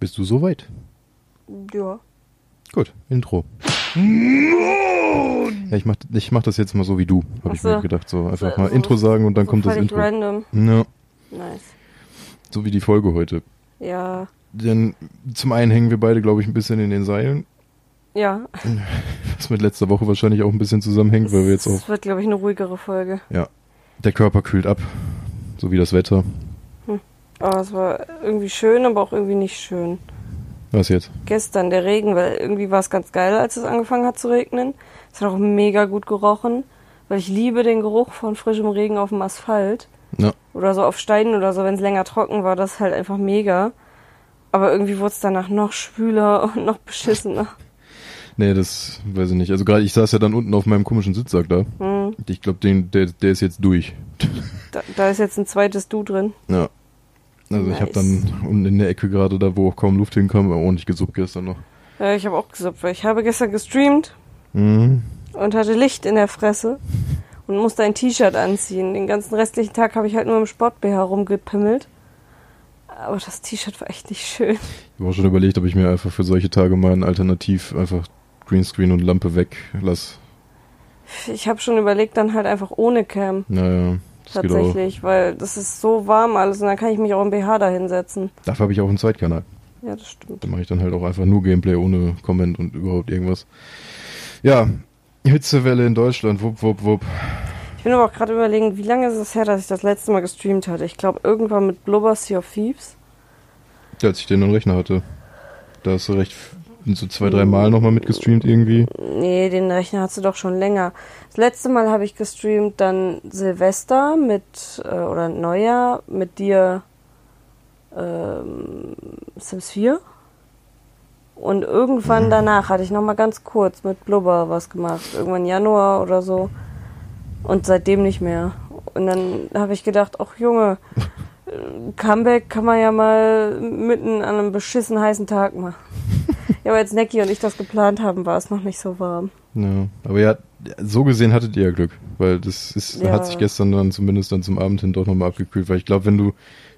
Bist du soweit? Ja. Gut, Intro. Ja, ich mach, ich mach das jetzt mal so wie du, habe ich so. mir gedacht. So einfach So- mal so- Intro sagen und dann so kommt das Intro. random. Ja, Nice. so wie die Folge heute. Ja. Denn zum einen hängen wir beide, glaube ich, ein bisschen in den Seilen, Ja. was mit letzter Woche wahrscheinlich auch ein bisschen zusammenhängt, weil wir jetzt auch, Es wird, glaube ich, eine ruhigere Folge. ja, der Körper kühlt ab, so wie das Wetter. Aber es war irgendwie schön, aber auch irgendwie nicht schön. Was jetzt? Gestern der Regen, weil irgendwie war es ganz geil, als es angefangen hat zu regnen. Es hat auch mega gut gerochen, weil ich liebe den Geruch von frischem Regen auf dem Asphalt. Ja. Oder so auf Steinen oder so, wenn es länger trocken war, das ist halt einfach mega. Aber irgendwie wurde es danach noch schwüler und noch beschissener. Nee, das weiß ich nicht. Also gerade ich saß ja dann unten auf meinem komischen Sitzsack da. Hm. Ich glaube, den der, der ist jetzt durch. Da, da ist jetzt ein zweites Du drin. Ja. Also ich habe Nice. dann unten in der Ecke gerade da, wo auch kaum Luft hinkam, ordentlich gesuppt gestern noch. Ja, ich habe auch gesuppt, weil ich habe gestern gestreamt Mhm. und hatte Licht in der Fresse und musste ein T-Shirt anziehen. Den ganzen restlichen Tag habe ich halt nur im Sport-BH rumgepimmelt. Aber das T-Shirt war echt nicht schön. Ich habe auch schon überlegt, ob ich mir einfach für solche Tage mal ein Alternativ einfach Greenscreen und Lampe weglass. Ich habe schon überlegt, dann halt einfach ohne Cam. Naja. Tatsächlich, weil das ist so warm alles und dann kann ich mich auch im BH da hinsetzen. Dafür habe ich auch einen Zweitkanal. Ja, das stimmt. Da mache ich dann halt auch einfach nur Gameplay ohne Comment und überhaupt irgendwas. Ja, Hitzewelle in Deutschland, wupp, wupp, wupp. Ich bin aber auch gerade überlegen, wie lange ist es her, dass ich das letzte Mal gestreamt hatte. Ich glaube, irgendwann mit Blubber Sea of Thieves. Ja, als ich den am Rechner hatte. Da hast du recht, so zwei, drei Mal nochmal mitgestreamt irgendwie. Nee, den Rechner hast du doch schon länger. Das letzte Mal habe ich gestreamt dann Silvester mit, äh, oder Neujahr mit dir ähm, Sims 4. Und irgendwann danach hatte ich noch mal ganz kurz mit Blubber was gemacht. Irgendwann Januar oder so. Und seitdem nicht mehr. Und dann habe ich gedacht, ach Junge, äh, Comeback kann man ja mal mitten an einem beschissen heißen Tag machen. Ja, aber als Necki und ich das geplant haben, war es noch nicht so warm. Ja, aber ja, so gesehen hattet ihr ja Glück, weil das ist, Ja. hat sich gestern dann zumindest dann zum Abend hin doch nochmal abgekühlt, weil ich glaube, wenn du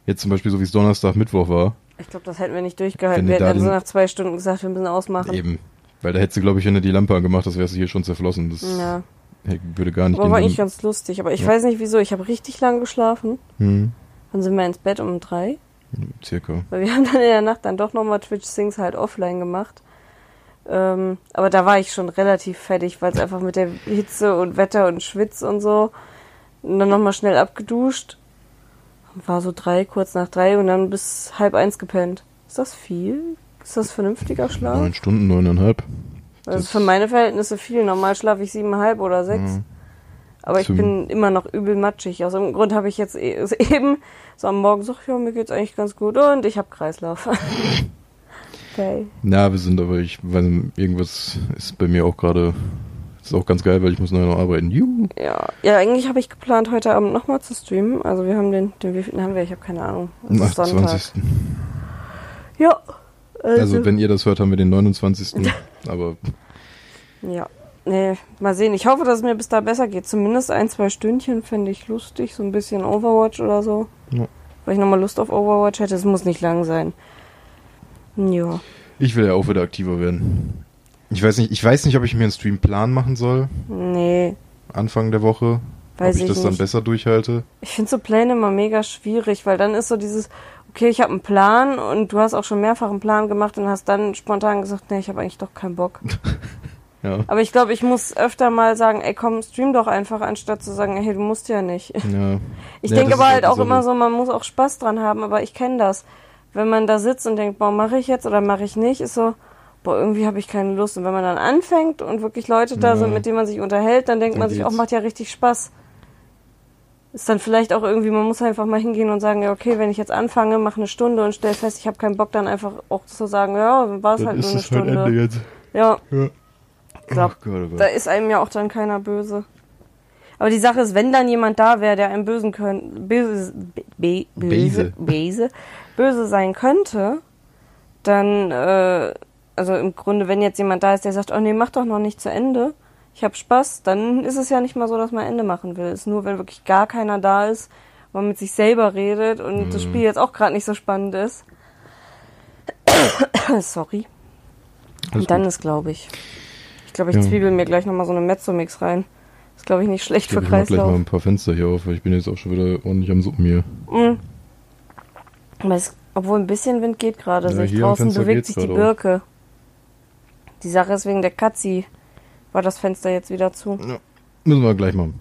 jetzt zum Beispiel so wie es Donnerstag, Mittwoch war, Ich glaube, das hätten wir nicht durchgehalten. Wir hätten da dann so nach zwei Stunden gesagt, wir müssen ausmachen. eben, weil da hättest du, glaube ich, wenn du die Lampe angemacht hast, wärst du hier schon zerflossen. Das Ja, würde gar nicht aber war eigentlich ganz lustig. Aber ich Ja. weiß nicht wieso. Ich habe richtig lang geschlafen. hm, Dann sind wir ins Bett um drei. Circa. Weil wir haben dann in der Nacht dann doch nochmal Twitch Sings halt offline gemacht. Ähm, aber da war ich schon relativ fertig, weil es einfach mit der Hitze und Wetter und Schwitz und so. Und dann nochmal schnell abgeduscht. War so drei, kurz nach drei und dann bis halb eins gepennt. Ist das viel? Ist das vernünftiger Schlaf? Neun Stunden, neuneinhalb. Also Das- für meine Verhältnisse viel. Normal schlafe ich siebeneinhalb oder sechs. Ja. Aber ich bin immer noch übel matschig. Aus irgendeinem Grund habe ich jetzt e- eben so am Morgen gesagt, ja, mir geht's eigentlich ganz gut und ich habe Kreislauf. okay. Na, wir sind aber, ich nicht, irgendwas ist bei mir auch gerade, ist auch ganz geil, weil ich muss nachher noch arbeiten. Juhu. Ja, ja, eigentlich habe ich geplant, heute Abend nochmal zu streamen. Also wir haben den, den wievielten haben wir? Ich habe keine Ahnung. Am ist Sonntag. 28. Ja. Also, Also, wenn ihr das hört, haben wir den 29. aber ja. Nee, mal sehen. Ich hoffe, dass es mir bis da besser geht. Zumindest ein, zwei Stündchen fände ich lustig. So ein bisschen Overwatch oder so. Ja. Weil ich nochmal Lust auf Overwatch hätte. Es muss nicht lang sein. Ja. ich will ja auch wieder aktiver werden. Ich weiß nicht, ich weiß nicht, ob ich mir einen Streamplan machen soll, Nee, Anfang der Woche. weiß ob ich ich das dann nicht. besser durchhalte. Ich finde so Pläne immer mega schwierig, weil dann ist so dieses, okay, ich habe einen Plan und du hast auch schon mehrfach einen Plan gemacht und hast dann spontan gesagt, nee, ich habe eigentlich doch keinen Bock. Ja. Aber ich glaube, ich muss öfter mal sagen, ey, komm, stream doch einfach, anstatt zu sagen, hey, du musst ja nicht. ja. Ich Ja, denke aber halt auch die immer so, man muss auch Spaß dran haben, aber ich kenne das. Wenn man da sitzt und denkt, boah, mache ich jetzt oder mache ich nicht, ist so, boah, irgendwie habe ich keine Lust. Und wenn man dann anfängt und wirklich Leute da sind, mit denen man sich unterhält, dann denkt Dann man sich, auch macht ja richtig Spaß. Ist dann vielleicht auch irgendwie, man muss einfach mal hingehen und sagen, ja, okay, wenn ich jetzt anfange, mache eine Stunde und stell fest, ich habe keinen Bock, dann einfach auch zu sagen, ja, dann war es Dann halt nur eine es halt Stunde. Jetzt. Ja, Ja. Glaub, Ach Gott, oh Gott. da ist einem ja auch dann keiner böse. Aber die Sache ist, wenn dann jemand da wäre, der einem bösen könnte, böse, be, böse, Böse. böse, sein könnte, dann, äh, also im Grunde, wenn jetzt jemand da ist, der sagt, oh nee, mach doch noch nicht zu Ende, ich hab Spaß, dann ist es ja nicht mal so, dass man Ende machen will. Es ist nur, wenn wirklich gar keiner da ist, man mit sich selber redet und das Mhm. Spiel jetzt auch gerade nicht so spannend ist. Sorry. Alles Und dann gut. ist, glaube ich. Ich glaube, ich Ja. zwiebel mir gleich nochmal so eine Mezzo-Mix rein. Ist, glaube ich, nicht schlecht Ich, glaub, für ich mach gleich mal Kreislauf. ein paar Fenster hier auf, weil ich bin jetzt auch schon wieder ordentlich am Suppen hier. Mhm. Es, obwohl ein bisschen Wind geht gerade. Ja, ich draußen bewegt sich die. Birke. Die Sache ist wegen der Katzi. War das Fenster jetzt wieder zu? Müssen wir gleich machen.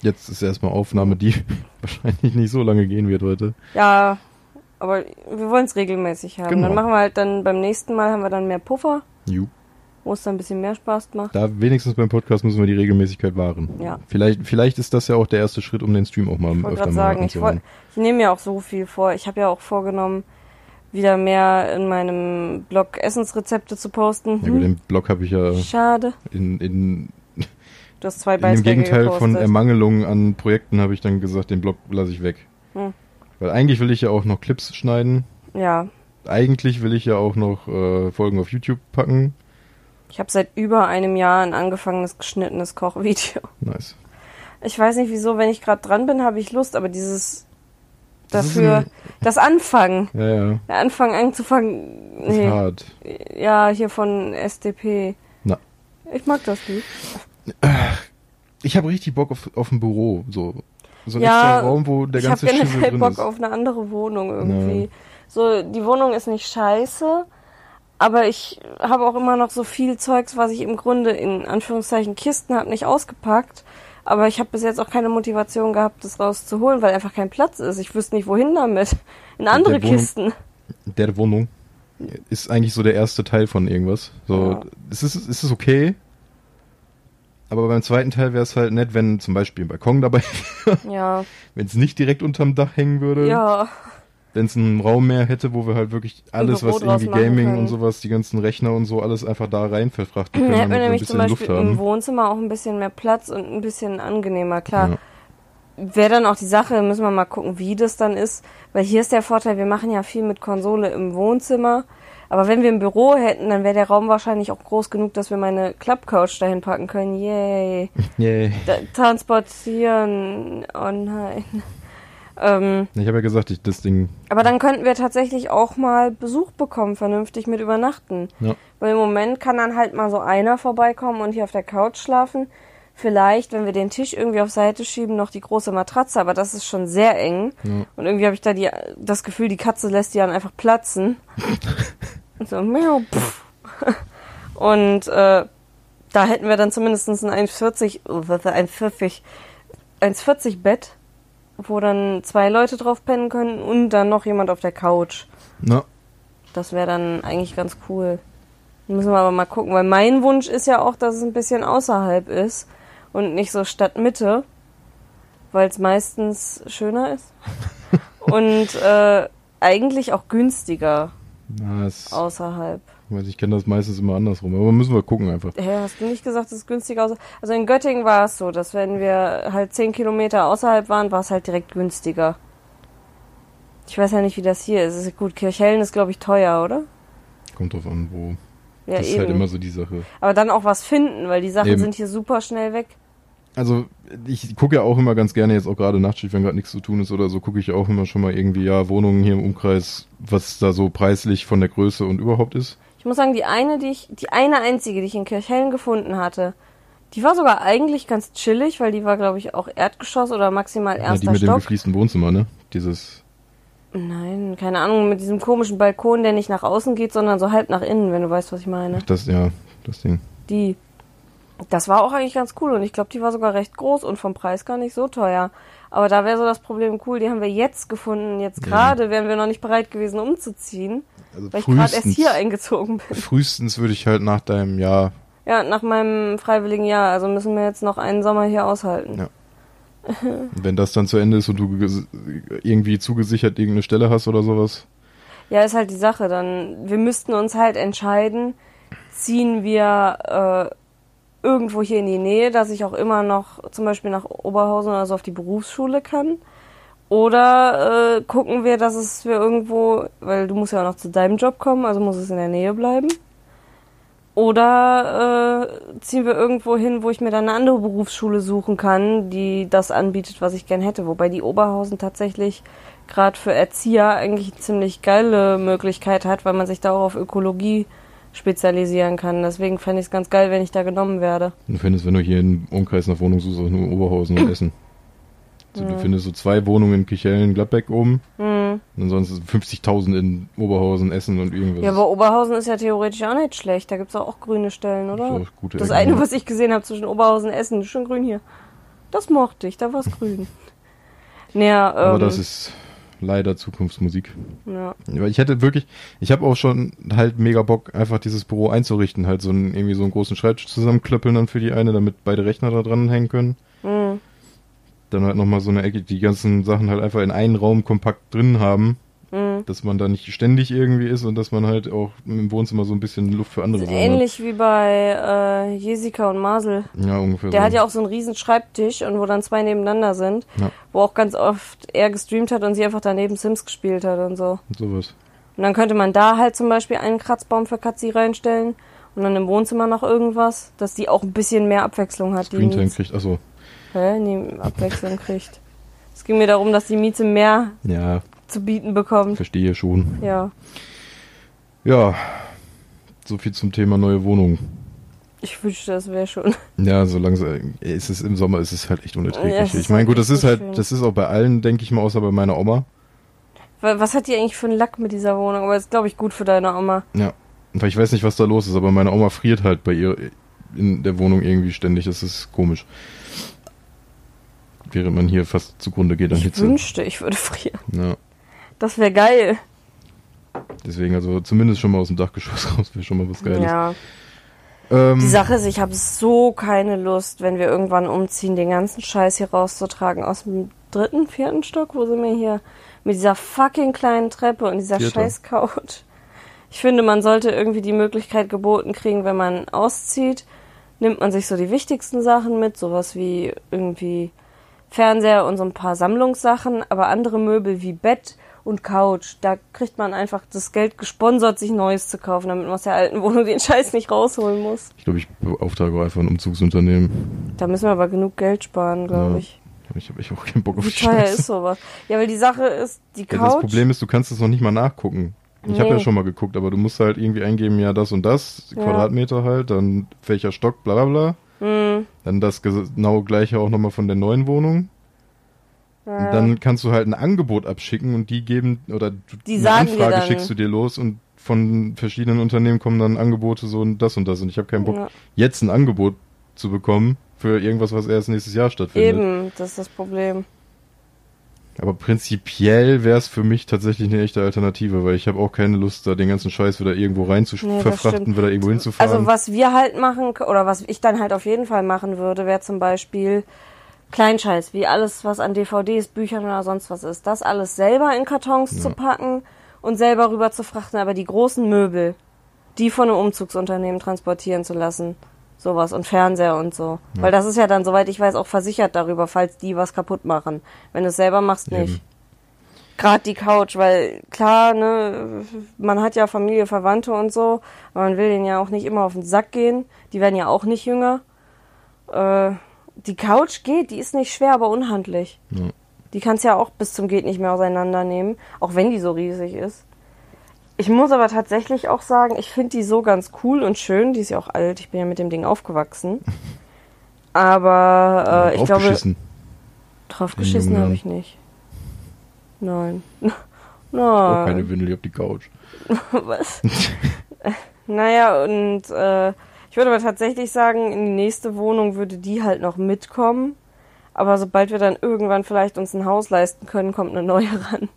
Jetzt ist erstmal Aufnahme, die wahrscheinlich nicht so lange gehen wird heute. Ja, aber wir wollen es regelmäßig haben. Genau. Dann machen wir halt dann beim nächsten Mal haben wir dann mehr Puffer, Ju. Wo es dann ein bisschen mehr Spaß macht. Da wenigstens beim Podcast müssen wir die Regelmäßigkeit wahren. Ja. Vielleicht, vielleicht ist das ja auch der erste Schritt, um den Stream auch mal Ich wollte öfter gerade mal sagen, ich, anzuhören. woll- ich nehme mir auch so viel vor. Ich habe ja auch vorgenommen, wieder mehr in meinem Blog Essensrezepte zu posten. Ja gut, den Blog habe ich ja Schade. in, in, Du hast zwei Beiträge Gegenteil gepostet. von Ermangelung an Projekten habe ich dann gesagt, den Blog lasse ich weg. Hm. Weil eigentlich will ich ja auch noch Clips schneiden. Ja, Eigentlich will ich ja auch noch äh, Folgen auf YouTube packen. Ich habe seit über einem Jahr ein angefangenes geschnittenes Kochvideo. Nice. Ich weiß nicht wieso, wenn ich gerade dran bin, habe ich Lust, aber dieses Das ist dafür, ein- das Anfangen, Ja, ja. der Anfang anzufangen, Ist nee, hart. ja, hier von SDP. Na. Ich mag das nicht. Ich habe richtig Bock auf, auf ein Büro. So, so ein Ja, Raum, wo der ich habe ganze generell Bock ist. auf eine andere Wohnung irgendwie. So, die Wohnung ist nicht scheiße, aber ich habe auch immer noch so viel Zeugs, was ich im Grunde in Anführungszeichen Kisten habe, nicht ausgepackt. Aber ich habe bis jetzt auch keine Motivation gehabt, das rauszuholen, weil einfach kein Platz ist. Ich wüsste nicht, wohin damit. In andere der Wohnung- Kisten. Der Wohnung ist eigentlich so der erste Teil von irgendwas. So, Ja. es, ist, es ist okay. Aber beim zweiten Teil wäre es halt nett, wenn zum Beispiel ein Balkon dabei, Ja, wenn es nicht direkt unterm Dach hängen würde. ja, Wenn es einen Raum mehr hätte, wo wir halt wirklich alles, was irgendwie Gaming können. und sowas, die ganzen Rechner und so, alles einfach da rein verfrachten Dann können, hätten wir nämlich zum Beispiel im. Wohnzimmer auch ein bisschen mehr Platz und ein bisschen angenehmer. Klar, Ja. wäre dann auch die Sache, müssen wir mal gucken, wie das dann ist. Weil hier ist der Vorteil, wir machen ja viel mit Konsole im Wohnzimmer. Aber wenn wir ein Büro hätten, dann wäre der Raum wahrscheinlich auch groß genug, dass wir meine Klappcouch dahin packen können. Yay. Yay. Da, transportieren. Oh nein. Ähm, Ich habe ja gesagt, ich, das Ding, aber dann könnten wir tatsächlich auch mal Besuch bekommen, vernünftig mit übernachten. ja. Weil im Moment kann dann halt mal so einer vorbeikommen und hier auf der Couch schlafen. Vielleicht, wenn wir den Tisch irgendwie auf Seite schieben, noch die große Matratze, aber das ist schon sehr eng. Ja. Und irgendwie habe ich da die, das Gefühl, die Katze lässt die dann einfach platzen. und so, miau, pff. Und äh, da hätten wir dann zumindest ein 1,40, oh, was ist 1,40, 1,40 Bett, wo dann zwei Leute drauf pennen können und dann noch jemand auf der Couch. Na, Das wäre dann eigentlich ganz cool. Müssen wir aber mal gucken, weil mein Wunsch ist ja auch, dass es ein bisschen außerhalb ist und nicht so Stadtmitte, weil es meistens schöner ist und äh, eigentlich auch günstiger na es, außerhalb. ich weiß, ich kenne das meistens immer andersrum, aber müssen wir gucken einfach. Hä, hast du nicht gesagt, es ist günstiger außerhalb? Also in Göttingen war es so, dass wenn wir halt 10 Kilometer außerhalb waren, war es halt direkt günstiger. Ich weiß ja nicht, wie das hier ist. Ist gut, Kirchhellen ist, glaube ich, teuer, oder? Kommt drauf an, wo. Ja, das ist halt immer so die Sache. Aber dann auch was finden, weil die Sachen Eben. sind hier super schnell weg. Also, ich gucke ja auch immer ganz gerne, jetzt auch gerade Nachtschicht, wenn gerade nichts zu tun ist oder so, gucke ich auch immer schon mal irgendwie, ja, Wohnungen hier im Umkreis, was da so preislich von der Größe und überhaupt ist. Ich muss sagen, die eine, die ich, die eine einzige, die ich in Kirchhellen gefunden hatte, die war sogar eigentlich ganz chillig, weil die war, glaube ich, auch Erdgeschoss oder maximal Ja, die erster mit dem Stock. gefliesten Wohnzimmer, ne? Dieses, Nein, keine Ahnung, mit diesem komischen Balkon, der nicht nach außen geht, sondern so halb nach innen, wenn du weißt, was ich meine. das, ja, das Ding. Die. Das war auch eigentlich ganz cool und ich glaube, die war sogar recht groß und vom Preis gar nicht so teuer. Aber da wäre so das Problem cool, die haben wir jetzt gefunden. Jetzt Ja. gerade wären wir noch nicht bereit gewesen, umzuziehen, Also weil ich gerade erst hier eingezogen bin. frühestens würde ich halt nach deinem Jahr, Ja, nach meinem freiwilligen Jahr. Also müssen wir jetzt noch einen Sommer hier aushalten. Ja. wenn das dann zu Ende ist und du irgendwie zugesichert irgendeine Stelle hast oder sowas. Ja, ist halt die Sache. Dann, wir müssten uns halt entscheiden, ziehen wir äh, irgendwo hier in die Nähe, dass ich auch immer noch zum Beispiel nach Oberhausen oder so auf die Berufsschule kann. Oder äh, gucken wir, dass es wir irgendwo, weil du musst ja auch noch zu deinem Job kommen, also muss es in der Nähe bleiben. Oder äh, ziehen wir irgendwo hin, wo ich mir dann eine andere Berufsschule suchen kann, die das anbietet, was ich gern hätte. Wobei die Oberhausen tatsächlich gerade für Erzieher eigentlich eine ziemlich geile Möglichkeit hat, weil man sich da auch auf Ökologie spezialisieren kann. Deswegen fände ich es ganz geil, wenn ich da genommen werde. Du findest, wenn du hier im Umkreis nach Wohnung suchst, auch nur Oberhausen und Essen. Also Du findest so zwei Wohnungen in Kichellen, Gladbeck oben. Hm. Und ansonsten 50.000 in Oberhausen, Essen und irgendwas. Ja, aber Oberhausen ist ja theoretisch auch nicht schlecht. Da gibt's auch, auch grüne Stellen, oder? Auch gute Das eine, ja. was ich gesehen habe zwischen Oberhausen und Essen, ist schon grün hier. Das mochte ich, da war's grün. Naja, ähm, Aber das ist leider Zukunftsmusik. ja. Weil ich hätte wirklich, ich habe auch schon halt mega Bock, einfach dieses Büro einzurichten, halt so einen, irgendwie so einen großen Schreibtisch zusammenklöppeln dann für die eine, damit beide Rechner da dran hängen können. Hm. Dann halt nochmal so eine Ecke, die ganzen Sachen halt einfach in einen Raum kompakt drin haben, Hm. dass man da nicht ständig irgendwie ist und dass man halt auch im Wohnzimmer so ein bisschen Luft für andere Sachen Ähnlich wie bei äh, Jessica und Marcel. hat. Ja, ungefähr Der so. hat ja auch so einen riesen Schreibtisch und wo dann zwei nebeneinander sind, Ja. wo auch ganz oft er gestreamt hat und sie einfach daneben Sims gespielt hat und so. sowas. Und dann könnte man da halt zum Beispiel einen Kratzbaum für Katzi reinstellen und dann im Wohnzimmer noch irgendwas, dass die auch ein bisschen mehr Abwechslung hat. Die Screentime Miez. kriegt, achso, Hä? Nee, Abwechslung kriegt. Es ging mir darum, dass die Mieze mehr ja, zu bieten bekommt. verstehe schon. Ja. Ja, so viel zum Thema neue Wohnung. Ich wünschte, das wäre schon. Ja, so langsam ist es im Sommer ist es halt echt unerträglich. Ja, ich meine, gut, das ist halt, schön. das ist auch bei allen, denke ich mal, außer bei meiner Oma. Wa- Was hat die eigentlich für einen Lack mit dieser Wohnung? Aber ist, glaube ich, gut für deine Oma. Ja. Ich weiß nicht, was da los ist, aber meine Oma friert halt bei ihr in der Wohnung irgendwie ständig. Das ist komisch. Während man hier fast zugrunde geht an Ich Hitze. wünschte, ich würde frieren. Ja. Das wäre geil. Deswegen, also zumindest schon mal aus dem Dachgeschoss raus wäre schon mal was Geiles. Ja. Ähm, Die Sache ist, ich habe so keine Lust, wenn wir irgendwann umziehen, den ganzen Scheiß hier rauszutragen aus dem dritten, vierten Stock. Wo sind wir hier? Mit dieser fucking kleinen Treppe und dieser Vierter. scheiß Couch. Ich finde, man sollte irgendwie die Möglichkeit geboten kriegen, wenn man auszieht, nimmt man sich so die wichtigsten Sachen mit, sowas wie irgendwie Fernseher und so ein paar Sammlungssachen, aber andere Möbel wie Bett und Couch, da kriegt man einfach das Geld gesponsert, sich Neues zu kaufen, damit man aus der alten Wohnung den Scheiß nicht rausholen muss. ich glaube, ich beauftrage einfach ein Umzugsunternehmen. Da müssen wir aber genug Geld sparen, glaube Ja. ich. Ich habe auch keinen Bock auf Wie die teuer Scheiße. ist sowas? Ja, weil die Sache ist, die Ja, Couch. das Problem ist, du kannst es noch nicht mal nachgucken. Ich habe Nee. ja schon mal geguckt, aber du musst halt irgendwie eingeben, ja, das und das, Ja. Quadratmeter halt, dann welcher Stock, bla bla bla. Hm, Dann das genau gleiche auch nochmal von der neuen Wohnung. Ja. Dann kannst du halt ein Angebot abschicken und die geben, oder Die eine Anfrage schickst du dir los und von verschiedenen Unternehmen kommen dann Angebote so und das und das. Und ich habe keinen Bock, Ja. jetzt ein Angebot zu bekommen für irgendwas, was erst nächstes Jahr stattfindet. Eben, das ist das Problem. Aber prinzipiell wäre es für mich tatsächlich eine echte Alternative, weil ich habe auch keine Lust, da den ganzen Scheiß wieder irgendwo rein zu Nee, verfrachten, wieder irgendwo hinzufahren. Also was wir halt machen, oder was ich dann halt auf jeden Fall machen würde, wäre zum Beispiel Kleinscheiß, wie alles, was an DVDs, Büchern oder sonst was ist. Das alles selber in Kartons Ja. zu packen und selber rüber zu frachten, aber die großen Möbel, die von einem Umzugsunternehmen transportieren zu lassen. Sowas und Fernseher und so. Ja. Weil das ist ja dann, soweit ich weiß, auch versichert darüber, falls die was kaputt machen. Wenn du es selber machst, nicht. Eben. Gerade die Couch, weil klar, ne, man hat ja Familie, Verwandte und so, aber man will denen ja auch nicht immer auf den Sack gehen. Die werden ja auch nicht jünger. Äh, die Couch geht, die ist nicht schwer, aber unhandlich. Ja. Die kannst ja auch bis zum geht nicht mehr auseinandernehmen, auch wenn die so riesig ist. Ich muss aber tatsächlich auch sagen, ich finde die so ganz cool und schön. Die ist ja auch alt, ich bin ja mit dem Ding aufgewachsen. Aber äh, ich glaube, Aufgeschissen. drauf In geschissen jungen habe ich nicht. Nein. Auch keine Nein. Windel auf die Couch. Was? naja, und äh, ich würde aber tatsächlich sagen, in die nächste Wohnung würde die halt noch mitkommen. Aber sobald wir dann irgendwann vielleicht uns ein Haus leisten können, kommt eine neue ran.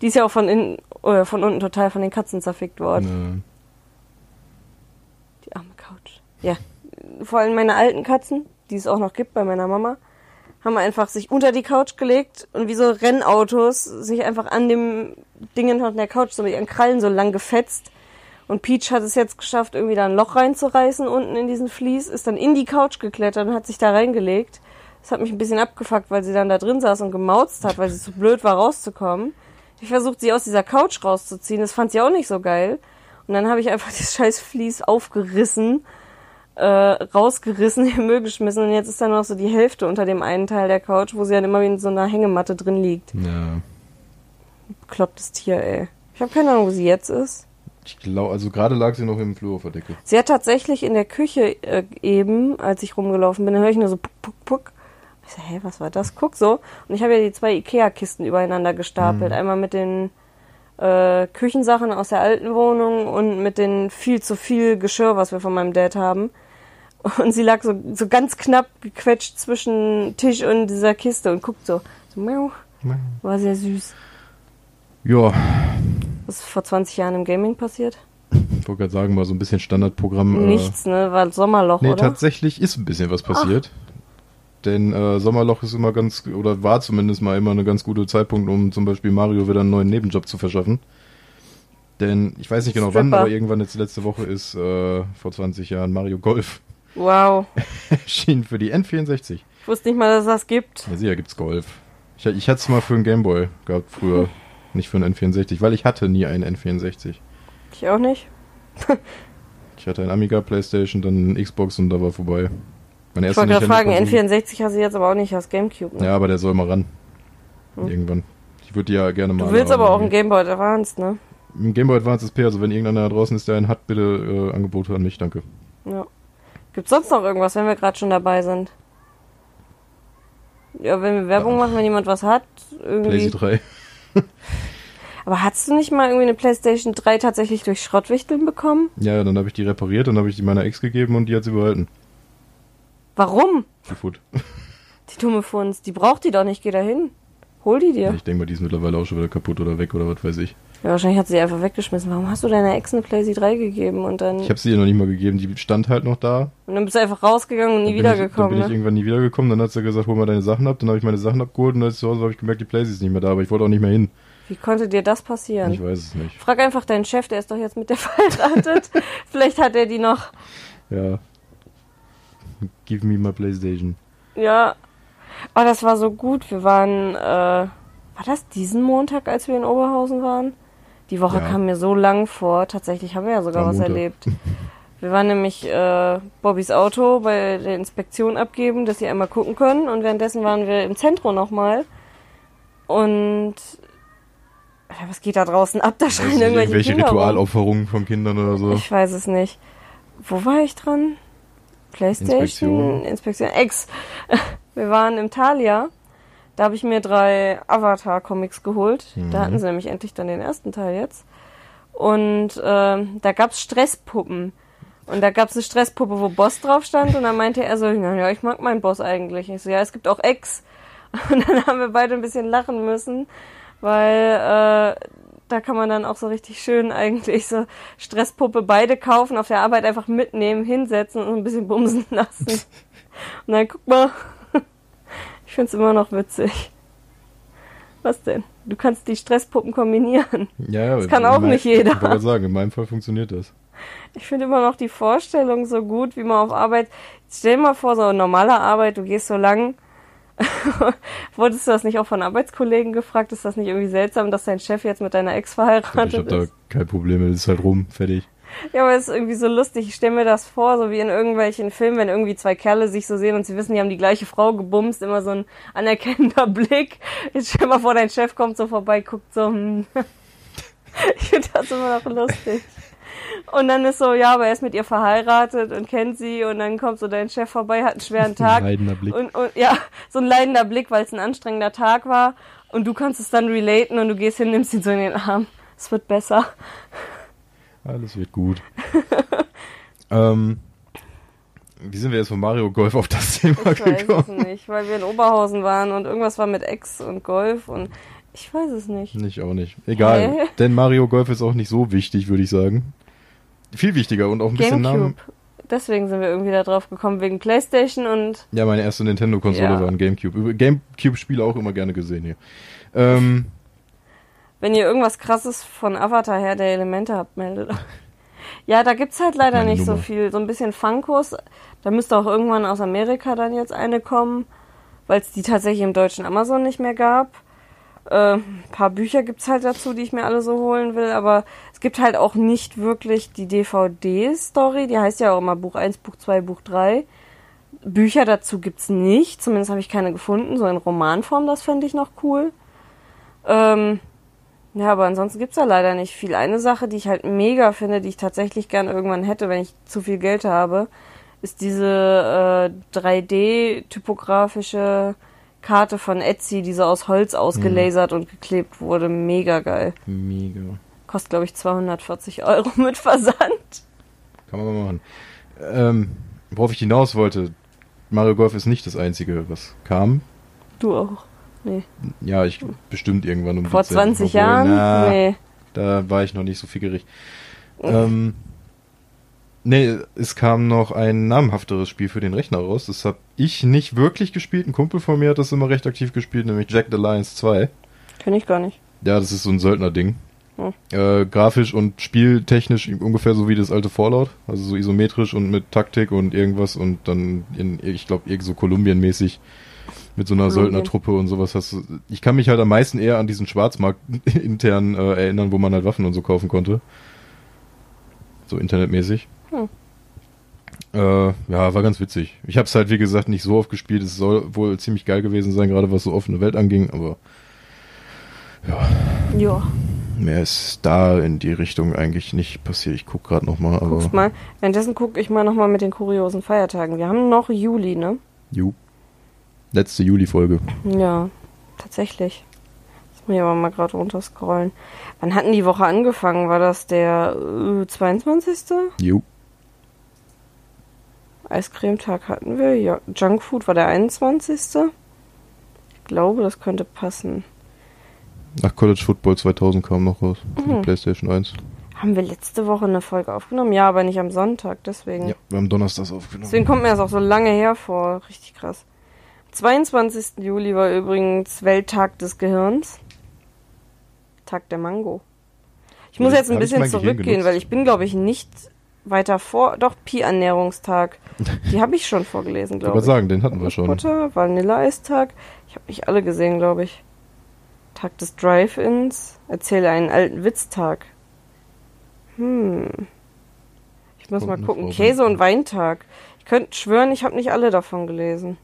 Die ist ja auch von innen, oder von unten total von den Katzen zerfickt worden. Äh, Die arme Couch. Ja. Vor allem meine alten Katzen, die es auch noch gibt bei meiner Mama, haben einfach sich unter die Couch gelegt und wie so Rennautos sich einfach an dem Dingen von der Couch so mit ihren Krallen so lang gefetzt. Und Peach hat es jetzt geschafft, irgendwie da ein Loch reinzureißen unten in diesen Vlies, ist dann in die Couch geklettert und hat sich da reingelegt. Das hat mich ein bisschen abgefuckt, weil sie dann da drin saß und gemauzt hat, weil sie zu blöd war rauszukommen. Ich versucht sie aus dieser Couch rauszuziehen, das fand sie auch nicht so geil. Und dann habe ich einfach das scheiß Vlies aufgerissen, äh, rausgerissen, in den Müll geschmissen und jetzt ist da noch so die Hälfte unter dem einen Teil der Couch, wo sie dann immer wie in so einer Hängematte drin liegt. Ja. Beklopptes Tier, ey. Ich habe keine Ahnung, wo sie jetzt ist. Ich glaube, also gerade lag sie noch im Flur auf der Decke. Sie hat tatsächlich in der Küche äh, eben, als ich rumgelaufen bin, dann höre ich nur so puck, puck, puck. Ich so, hä, was war das? Guck so. Und ich habe ja die zwei Ikea-Kisten übereinander gestapelt. Mhm. Einmal mit den äh, Küchensachen aus der alten Wohnung und mit den viel zu viel Geschirr, was wir von meinem Dad haben. Und sie lag so, so ganz knapp gequetscht zwischen Tisch und dieser Kiste und guckt so. so miau. War sehr süß. Ja, Was ist vor 20 Jahren im Gaming passiert? ich wollte gerade sagen, mal so ein bisschen Standardprogramm. Nichts, ne? War Sommerloch, Äh, nee, oder? tatsächlich ist ein bisschen was passiert. Denn äh, Sommerloch ist immer ganz, oder war zumindest mal immer eine ganz gute Zeitpunkt, um zum Beispiel Mario wieder einen neuen Nebenjob zu verschaffen. Denn ich weiß nicht genau wann, Stripper. aber irgendwann jetzt letzte Woche ist äh, vor 20 Jahren Mario Golf Wow. erschienen für die N64. Ich wusste nicht mal, dass es das gibt. Ja, sicher gibt's Golf. Ich, ich hatte es mal für einen Gameboy gehabt früher, nicht für einen N64, weil ich hatte nie einen N64. Ich auch nicht. Ich hatte einen Amiga, Playstation, dann einen Xbox und da war vorbei. Meine Ich wollte gerade fragen, Nintendo-Konsole- N64 hast du jetzt aber auch nicht, hast Gamecube, ne? Ja, aber der soll mal ran. Hm. Irgendwann. Ich würde die ja gerne mal. du willst aber auch einen. Game Boy Advance, ne? Ein Game Boy Advance SP, also wenn irgendeiner da draußen ist, der einen hat, bitte äh, Angebote an mich, danke. Ja. Gibt's sonst noch irgendwas, wenn wir gerade schon dabei sind? Ja, wenn wir Werbung machen, wenn jemand was hat, irgendwie. Lazy 3. Aber hast du nicht mal irgendwie eine PlayStation 3 tatsächlich durch Schrottwichteln bekommen? Ja, dann habe ich die repariert, dann habe ich die meiner Ex gegeben und die hat sie behalten. Warum? Die Foot. Die dumme Funz, die braucht die doch nicht, geh da hin. Hol die dir. Ich denke mal, die ist mittlerweile auch schon wieder kaputt oder weg oder was weiß ich. Ja, wahrscheinlich hat sie die einfach weggeschmissen. Warum hast du deiner Ex eine PlayStation 3 gegeben und dann, Ich habe sie ihr noch nicht mal gegeben, die stand halt noch da. und dann bist du einfach rausgegangen und nie Dann bin ich, dann wiedergekommen, bin ich ne? irgendwann nie wiedergekommen, dann hat sie gesagt, hol mal deine Sachen ab, dann habe ich meine Sachen abgeholt und als ich zu Hause habe ich gemerkt, die Playsee ist nicht mehr da, aber ich wollte auch nicht mehr hin. Wie konnte dir das passieren? Ich weiß es nicht. Frag einfach deinen Chef, der ist doch jetzt mit der verheiratet. Vielleicht hat er die noch. Ja. Give me my Playstation. Ja. Aber das war so gut. Wir waren, äh, war das diesen Montag, als wir in Oberhausen waren? Die Woche Ja. kam mir so lang vor. Tatsächlich haben wir ja sogar War was Montag. erlebt. Wir waren nämlich äh, Bobbys Auto bei der Inspektion abgeben, dass sie einmal gucken können. Und währenddessen waren wir im Zentrum nochmal. Und Alter, was geht da draußen ab? Da nicht, irgendwelche, irgendwelche. Ritualaufforderungen von Kindern oder so. Ich weiß es nicht. Wo war ich dran? Playstation? Inspektion. Inspektion. Ex. Wir waren im Thalia. Da habe ich mir drei Avatar-Comics geholt. Mhm. Da hatten sie nämlich endlich dann den ersten Teil jetzt. Und ähm, da gab's Stresspuppen. Und da gab's eine Stresspuppe, wo Boss drauf stand. Und dann meinte er so, "Na ja, ich mag meinen Boss eigentlich. Ich so, ja, es gibt auch Ex. Und dann haben wir beide ein bisschen lachen müssen, weil äh, da kann man dann auch so richtig schön eigentlich so Stresspuppe beide kaufen, auf der Arbeit einfach mitnehmen, hinsetzen und ein bisschen bumsen lassen. Und dann guck mal, ich find's immer noch witzig. Was denn? Du kannst die Stresspuppen kombinieren. Ja, ja, Das kann auch mein- nicht jeder. Ich wollte gerade sagen, in meinem Fall funktioniert das. Ich finde immer noch die Vorstellung so gut, wie man auf Arbeit. Stell dir mal vor, so normale Arbeit, du gehst so lang. Wurdest du das nicht auch von Arbeitskollegen gefragt? Ist das nicht irgendwie seltsam, dass dein Chef jetzt mit deiner Ex Ich habe verheiratet da ist? kein Problem es ist halt rum, fertig. Ja, aber es ist irgendwie so lustig. Ich stelle mir das vor, so wie in irgendwelchen Filmen, wenn irgendwie zwei Kerle sich so sehen und sie wissen, die haben die gleiche Frau gebumst, immer so ein anerkennender Blick. Jetzt stell mal vor, dein Chef kommt so vorbei, guckt so, hm. Ich finde das immer noch lustig. Und dann ist so, ja, aber er ist mit ihr verheiratet und kennt sie und dann kommt so dein Chef vorbei, hat einen schweren Tag. Leidender Blick. Und, und ja, so ein leidender Blick, weil es ein anstrengender Tag war und du kannst es dann relaten und du gehst hin, nimmst ihn so in den Arm. Es wird besser. Alles wird gut. ähm, wie sind wir jetzt von Mario Golf auf das Thema Ich weiß es gekommen? nicht, weil wir in Oberhausen waren und irgendwas war mit Ex und Golf und ich weiß es nicht. Nicht, auch nicht. Egal. Hä? Denn Mario Golf ist auch nicht so wichtig, würde ich sagen. Viel wichtiger und auch ein bisschen Gamecube. Namen. Deswegen sind wir irgendwie da drauf gekommen, wegen Playstation und Ja, meine erste Nintendo-Konsole Ja. war ein Gamecube. Gamecube-Spiele auch immer gerne gesehen hier. Ähm, wenn ihr irgendwas krasses von Avatar her der Elemente habt, meldet euch. Ja, da gibt's halt leider Meine nicht so Nummer. viel. So ein bisschen Funkos. Da müsste auch irgendwann aus Amerika dann jetzt eine kommen, weil es die tatsächlich im deutschen Amazon nicht mehr gab. Äh, ein paar Bücher gibt's halt dazu, die ich mir alle so holen will, aber es gibt halt auch nicht wirklich die DVD-Story, die heißt ja auch immer Buch 1, Buch 2, Buch 3. Bücher dazu gibt's nicht, zumindest habe ich keine gefunden, so in Romanform, das fände ich noch cool. Ähm, ja, aber ansonsten gibt's da leider nicht viel. Eine Sache, die ich halt mega finde, die ich tatsächlich gern irgendwann hätte, wenn ich zu viel Geld habe, ist diese äh, 3D-typografische Karte von Etsy, die so aus Holz ausgelasert und geklebt wurde. Mega geil. Mega. Kostet, glaube ich, 240 Euro mit Versand. Kann man mal machen. Ähm, worauf ich hinaus wollte, Mario Golf ist nicht das einzige, was kam. Du auch. Nee. Ja, ich bestimmt irgendwann um Vor die Zeit. 20 Obwohl, Jahren? Na, Nee. Da war ich noch nicht so fiegerig. Ähm, nee, es kam noch ein namhafteres Spiel für den Rechner raus. Das habe ich nicht wirklich gespielt. Ein Kumpel von mir hat das immer recht aktiv gespielt, nämlich Jack the Lions 2. Kenn ich gar nicht. Ja, das ist so ein Söldner-Ding. Hm. Äh, grafisch und spieltechnisch ungefähr so wie das alte Fallout. Also so isometrisch und mit Taktik und irgendwas und dann in, ich glaube, irgend so Kolumbien-mäßig mit so einer. Söldnertruppe und sowas hast du. Ich kann mich halt am meisten eher an diesen Schwarzmarkt intern äh, erinnern, wo man halt Waffen und so kaufen konnte. So internetmäßig. Hm. Äh, ja, war ganz witzig. Ich habe es halt, wie gesagt, nicht so oft gespielt. Es soll wohl ziemlich geil gewesen sein, gerade was so offene Welt anging, aber Ja, mehr ist da in die Richtung eigentlich nicht passiert. Ich guck gerade noch mal, aber guckst mal. Währenddessen gucke ich mal nochmal mit den kuriosen Feiertagen. Wir haben noch Juli, ne? ju. Letzte Juli-Folge. Ja, tatsächlich. Jetzt muss ich aber mal gerade runterscrollen. Wann hatten die Woche angefangen? War das der äh, 22.? Ju. Eiscremetag hatten wir. Ja, Junkfood war der 21. Ich glaube, das könnte passen. Nach College Football 2000 kam noch raus. Für die Mhm. PlayStation 1. Haben wir letzte Woche eine Folge aufgenommen? Ja, aber nicht am Sonntag, deswegen. Ja, wir haben Donnerstags aufgenommen. Deswegen kommt mir das auch so lange hervor. Richtig krass. 22. Juli war übrigens Welttag des Gehirns. Tag der Mango. Ich muss jetzt ein ich bisschen zurückgehen, weil ich bin, glaube ich, nicht weiter vor. Doch, Pi-Ernährungstag. Die habe ich schon vorgelesen, Ich glaube ich. sagen, den hatten wir schon. Butter, Vanilleeistag. Ich habe nicht alle gesehen, glaube ich. Tag des Drive-Ins. Erzähle einen alten Witztag. Hm. Ich muss Kommt mal gucken. Käse- und Weintag. Ich könnte schwören, ich habe nicht alle davon gelesen.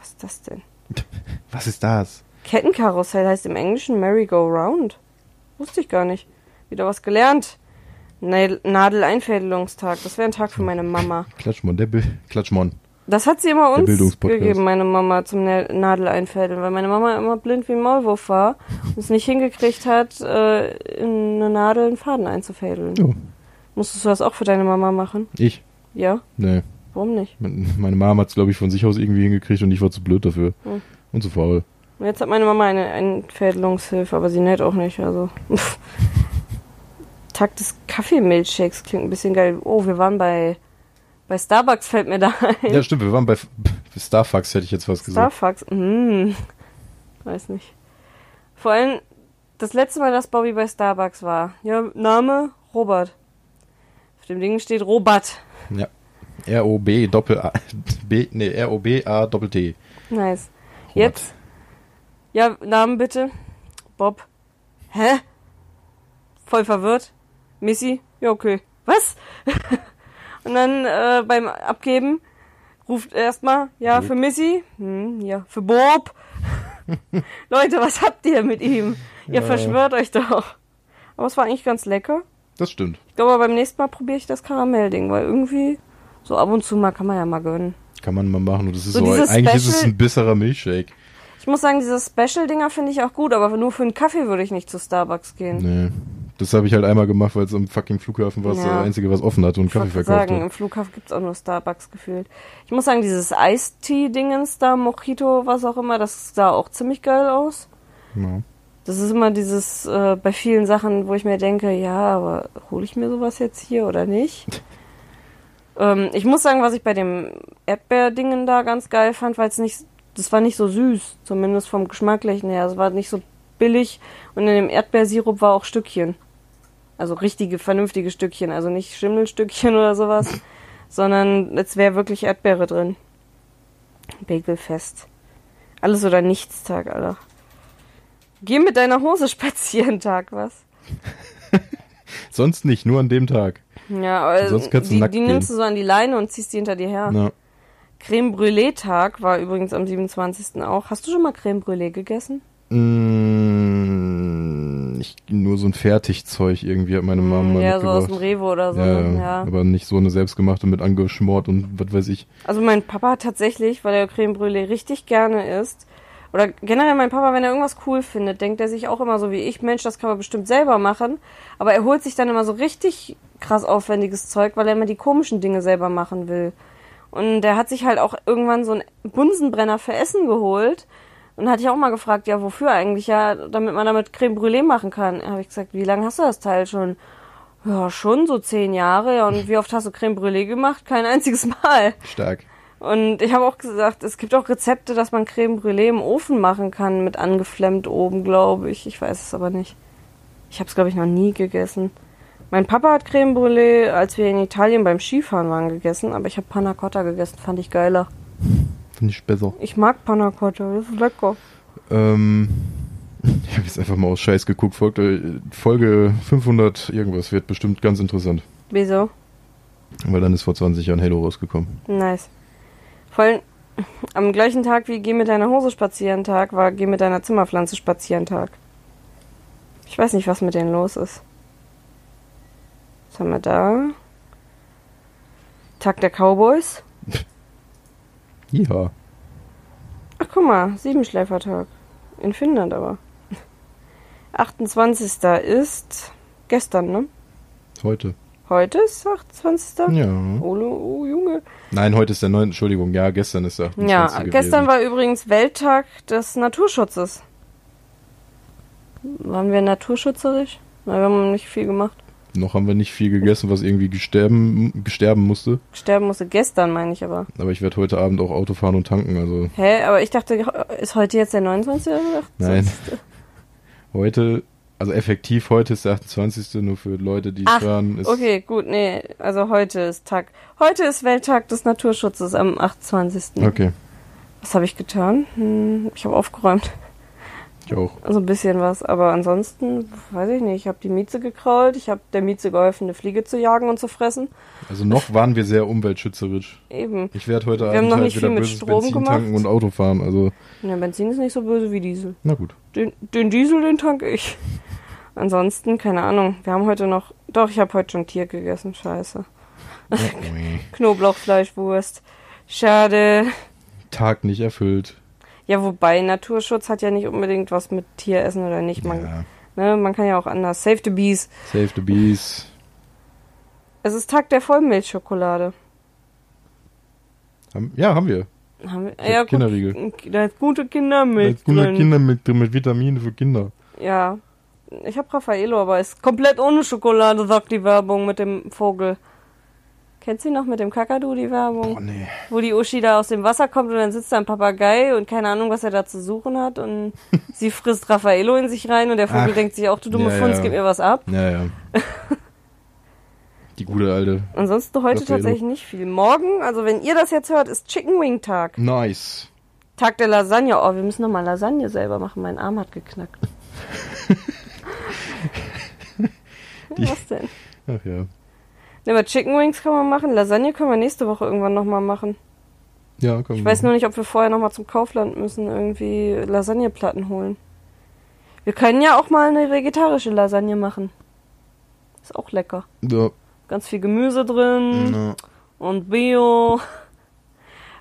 Was ist das denn? Was ist das? Kettenkarussell heißt im Englischen Merry-Go-Round. Wusste ich gar nicht. Wieder was gelernt. Nadeleinfädelungstag. Das wäre ein Tag für meine Mama. Klatschmon, der Bill. Klatschmon. Das hat sie immer uns gegeben, meine Mama, zum Na- Nadeleinfädeln, weil meine Mama immer blind wie ein Maulwurf war und es nicht hingekriegt hat, äh, in eine Nadel einen Faden einzufädeln. Jo. Musstest du das auch für deine Mama machen? Ich? Ja? Nee. Warum nicht? Meine Mama hat es, glaube ich, von sich aus irgendwie hingekriegt und ich war zu blöd dafür. Hm. Und zu faul. Und Jetzt hat meine Mama eine Einfädelungshilfe, aber sie näht auch nicht, also. Tag des Kaffeemilchshakes klingt ein bisschen geil. Oh, wir waren bei, bei Starbucks, fällt mir da ein. Ja, stimmt, wir waren bei Starfax, hätte ich jetzt was gesagt. Starbucks, hm, weiß nicht. Vor allem das letzte Mal, dass Bobby bei Starbucks war. Ja, Name Robert. Auf dem Ding steht Robert. Ja. R-O-B Doppel A B, nee, R-O-B A Doppel T. Nice. Jetzt. Ja, Namen bitte. Bob. Hä? Voll verwirrt. Missy? Ja, okay. Was? Und dann äh, beim Abgeben ruft erstmal, ja, für Missy? Hm, ja, für Bob. Leute, was habt ihr mit ihm? Ihr Ja. verschwört euch doch. Aber es war eigentlich ganz lecker. Das stimmt. Ich glaube, beim nächsten Mal probiere ich das Karamellding, weil irgendwie so ab und zu mal kann man ja mal gönnen. Kann man mal machen. Und das ist So so, eigentlich ist es Special- ein bisserer Milchshake. Ich muss sagen, diese Special-Dinger finde ich auch gut, aber nur für einen Kaffee würde ich nicht zu Starbucks gehen. Nee. Das habe ich halt einmal gemacht, weil es am fucking Flughafen war, das Ja. das einzige, was offen hatte und Ich Kaffee verkauft sagen, im hat. Flughafen gibt's auch nur Starbucks gefühlt. Ich muss sagen, dieses Eistee-Dingens da, Mojito, was auch immer, das sah auch ziemlich geil aus. Ja. Das ist immer dieses, äh, bei vielen Sachen, wo ich mir denke, ja, aber hole ich mir sowas jetzt hier oder nicht? ähm, ich muss sagen, was ich bei dem Erdbeerdingen da ganz geil fand, weil es nicht, das war nicht so süß, zumindest vom Geschmacklichen her. Es war nicht so billig und in dem Erdbeersirup war auch Stückchen. Also richtige, vernünftige Stückchen, also nicht Schimmelstückchen oder sowas, sondern es wäre wirklich Erdbeere drin. Bagelfest. Alles oder nichts Tag, Alter. Geh mit deiner Hose spazieren, Tag, was? Sonst nicht, nur an dem Tag. Ja, aber Sonst kannst du die, nackt die nimmst du so an die Leine und ziehst die hinter dir her. Na, Creme Brûlée-Tag war übrigens am 27. auch. Hast du schon mal Creme Brûlée gegessen? mm, ich, nur so ein Fertigzeug irgendwie hat meine Mama mal Mm, ja, so aus dem. Rewe oder so. ja, ne? ja, ja. aber nicht so eine selbstgemachte mit angeschmort und was weiß ich. Also mein Papa hat tatsächlich, weil er Creme Brûlée richtig gerne isst, oder generell mein Papa, wenn er irgendwas cool findet, denkt er sich auch immer so wie ich, Mensch, das kann man bestimmt selber machen. Aber er holt sich dann immer so richtig krass aufwendiges Zeug, weil er immer die komischen Dinge selber machen will. Und der hat sich halt auch irgendwann so einen Bunsenbrenner für Essen geholt. Und hatte ich auch mal gefragt, ja, wofür eigentlich? Ja, damit man damit Creme Brûlée machen kann. Habe ich gesagt, wie lange hast du das Teil schon? Ja, schon so zehn Jahre. Ja, und wie oft hast du Creme Brûlée gemacht? Kein einziges Mal. Stark. Und ich habe auch gesagt, es gibt auch Rezepte, dass man Creme Brûlée im Ofen machen kann, mit angeflemmt oben, glaube ich. Ich weiß es aber nicht. Ich habe es, glaube ich, noch nie gegessen. Mein Papa hat Creme Brûlée, als wir in Italien beim Skifahren waren, gegessen, aber ich habe Panna Cotta gegessen, fand ich geiler. Finde ich besser. Ich mag Panna Cotta, das ist lecker. Ähm, ich habe jetzt einfach mal aus Scheiß geguckt. Folge, Folge 500 irgendwas wird bestimmt ganz interessant. Wieso? Weil dann ist vor 20 Jahren Halo rausgekommen. Nice. Allem am gleichen Tag wie Geh mit deiner Hose spazieren Tag war Geh mit deiner Zimmerpflanze spazieren Tag. Ich weiß nicht, was mit denen los ist. Was haben wir da? Tag der Cowboys. Ja. Ach, guck mal, Siebenschläfertag. In Finnland aber. 28. ist gestern, ne? Heute. Heute ist 28. Ja. Oh, oh Junge. Nein, heute ist der 9. Entschuldigung. Ja, gestern ist der. Ja, 28. gestern gewesen. war übrigens Welttag des Naturschutzes. Waren wir naturschützerisch? Na, wir haben nicht viel gemacht. Noch haben wir nicht viel gegessen, was irgendwie gesterben, gesterben musste. Sterben musste gestern, meine ich aber. Aber ich werde heute Abend auch Auto fahren und tanken. Also Hä? Aber ich dachte, ist heute jetzt der 29. oder 28.? Nein. heute, also effektiv heute ist der 28. Nur für Leute, die Ach, hören, ist Okay, gut, nee. Also heute ist Tag. Heute ist Welttag des Naturschutzes am 28. Okay, Was habe ich getan? Hm, ich habe aufgeräumt. ich auch. So ein bisschen was. Aber ansonsten, weiß ich nicht. Ich habe die Mieze gekrault. Ich habe der Mieze geholfen, eine Fliege zu jagen und zu fressen. Also noch waren wir sehr umweltschützerisch. Eben. Ich werde heute Wir haben Abend noch halt nicht wieder viel mit böses Strom Benzin gemacht. tanken und Auto fahren. Also, Ja, Benzin ist nicht so böse wie Diesel. na gut. Den, den Diesel, den tank ich. Ansonsten, keine Ahnung. Wir haben heute noch. Doch, ich habe heute schon Tier gegessen. Scheiße. Knoblauchfleischwurst. Schade. Tag nicht erfüllt. Ja, wobei Naturschutz hat ja nicht unbedingt was mit Tieressen oder nicht. Man, Ja. ne, man kann ja auch anders. Save the Bees. Save the Bees. Es ist Tag der Vollmilchschokolade. Ja, haben wir. Haben wir, ja, gut, Kinderriegel. Da ist gute Kindermilch Als gute drin. Kinder mit, mit Vitaminen für Kinder. Ja. Ich habe Raffaello, aber ist komplett ohne Schokolade, sagt die Werbung mit dem Vogel. Kennst du noch mit dem Kakadu, die Werbung? Oh nee. Wo die Uschi da aus dem Wasser kommt und dann sitzt da ein Papagei und keine Ahnung, was er da zu suchen hat und sie frisst Raffaello in sich rein und der Vogel Ach, denkt sich auch, du dumme ja, Funz, ja. gib mir was ab. Ja, ja. Die gute alte. Ansonsten heute Raffaello. tatsächlich nicht viel. Morgen, also wenn ihr das jetzt hört, ist Chicken Wing Tag. Nice. Tag der Lasagne. Oh, wir müssen nochmal Lasagne selber machen. Mein Arm hat geknackt. Die- Was denn? Ach ja. Ne, aber Chicken Wings kann man machen. Lasagne können wir nächste Woche irgendwann nochmal machen. Ja, komm. Ich weiß nur nicht, ob wir vorher nochmal zum Kaufland müssen, irgendwie Lasagneplatten holen. Wir können ja auch mal eine vegetarische Lasagne machen. Ist auch lecker. Ja. Ganz viel Gemüse drin Na, und Bio.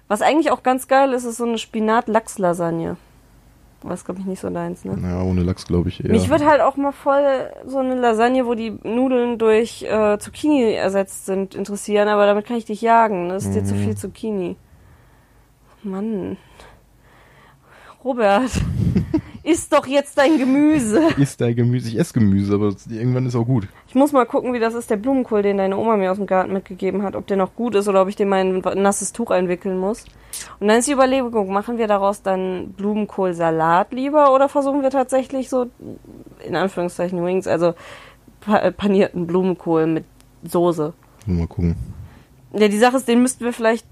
Was eigentlich auch ganz geil ist, ist so eine Spinat-Lachs-Lasagne. Was, glaube ich, nicht so deins, ne? naja, ohne Lachs glaube ich eher. Mich würde halt auch mal voll so eine Lasagne, wo die Nudeln durch äh, Zucchini ersetzt sind, interessieren, aber damit kann ich dich jagen. Das ist dir zu Mhm. viel Zucchini. Mann. Robert, isst doch jetzt dein Gemüse. Isst dein Gemüse. Ich esse Gemüse, aber irgendwann ist auch gut. Ich muss mal gucken, wie das ist, der Blumenkohl, den deine Oma mir aus dem Garten mitgegeben hat, ob der noch gut ist oder ob ich den mal in ein nasses Tuch einwickeln muss. Und dann ist die Überlegung, machen wir daraus dann Blumenkohlsalat lieber oder versuchen wir tatsächlich so, in Anführungszeichen Wings, also pa panierten Blumenkohl mit Soße. Mal gucken. Ja, die Sache ist, den müssten wir vielleicht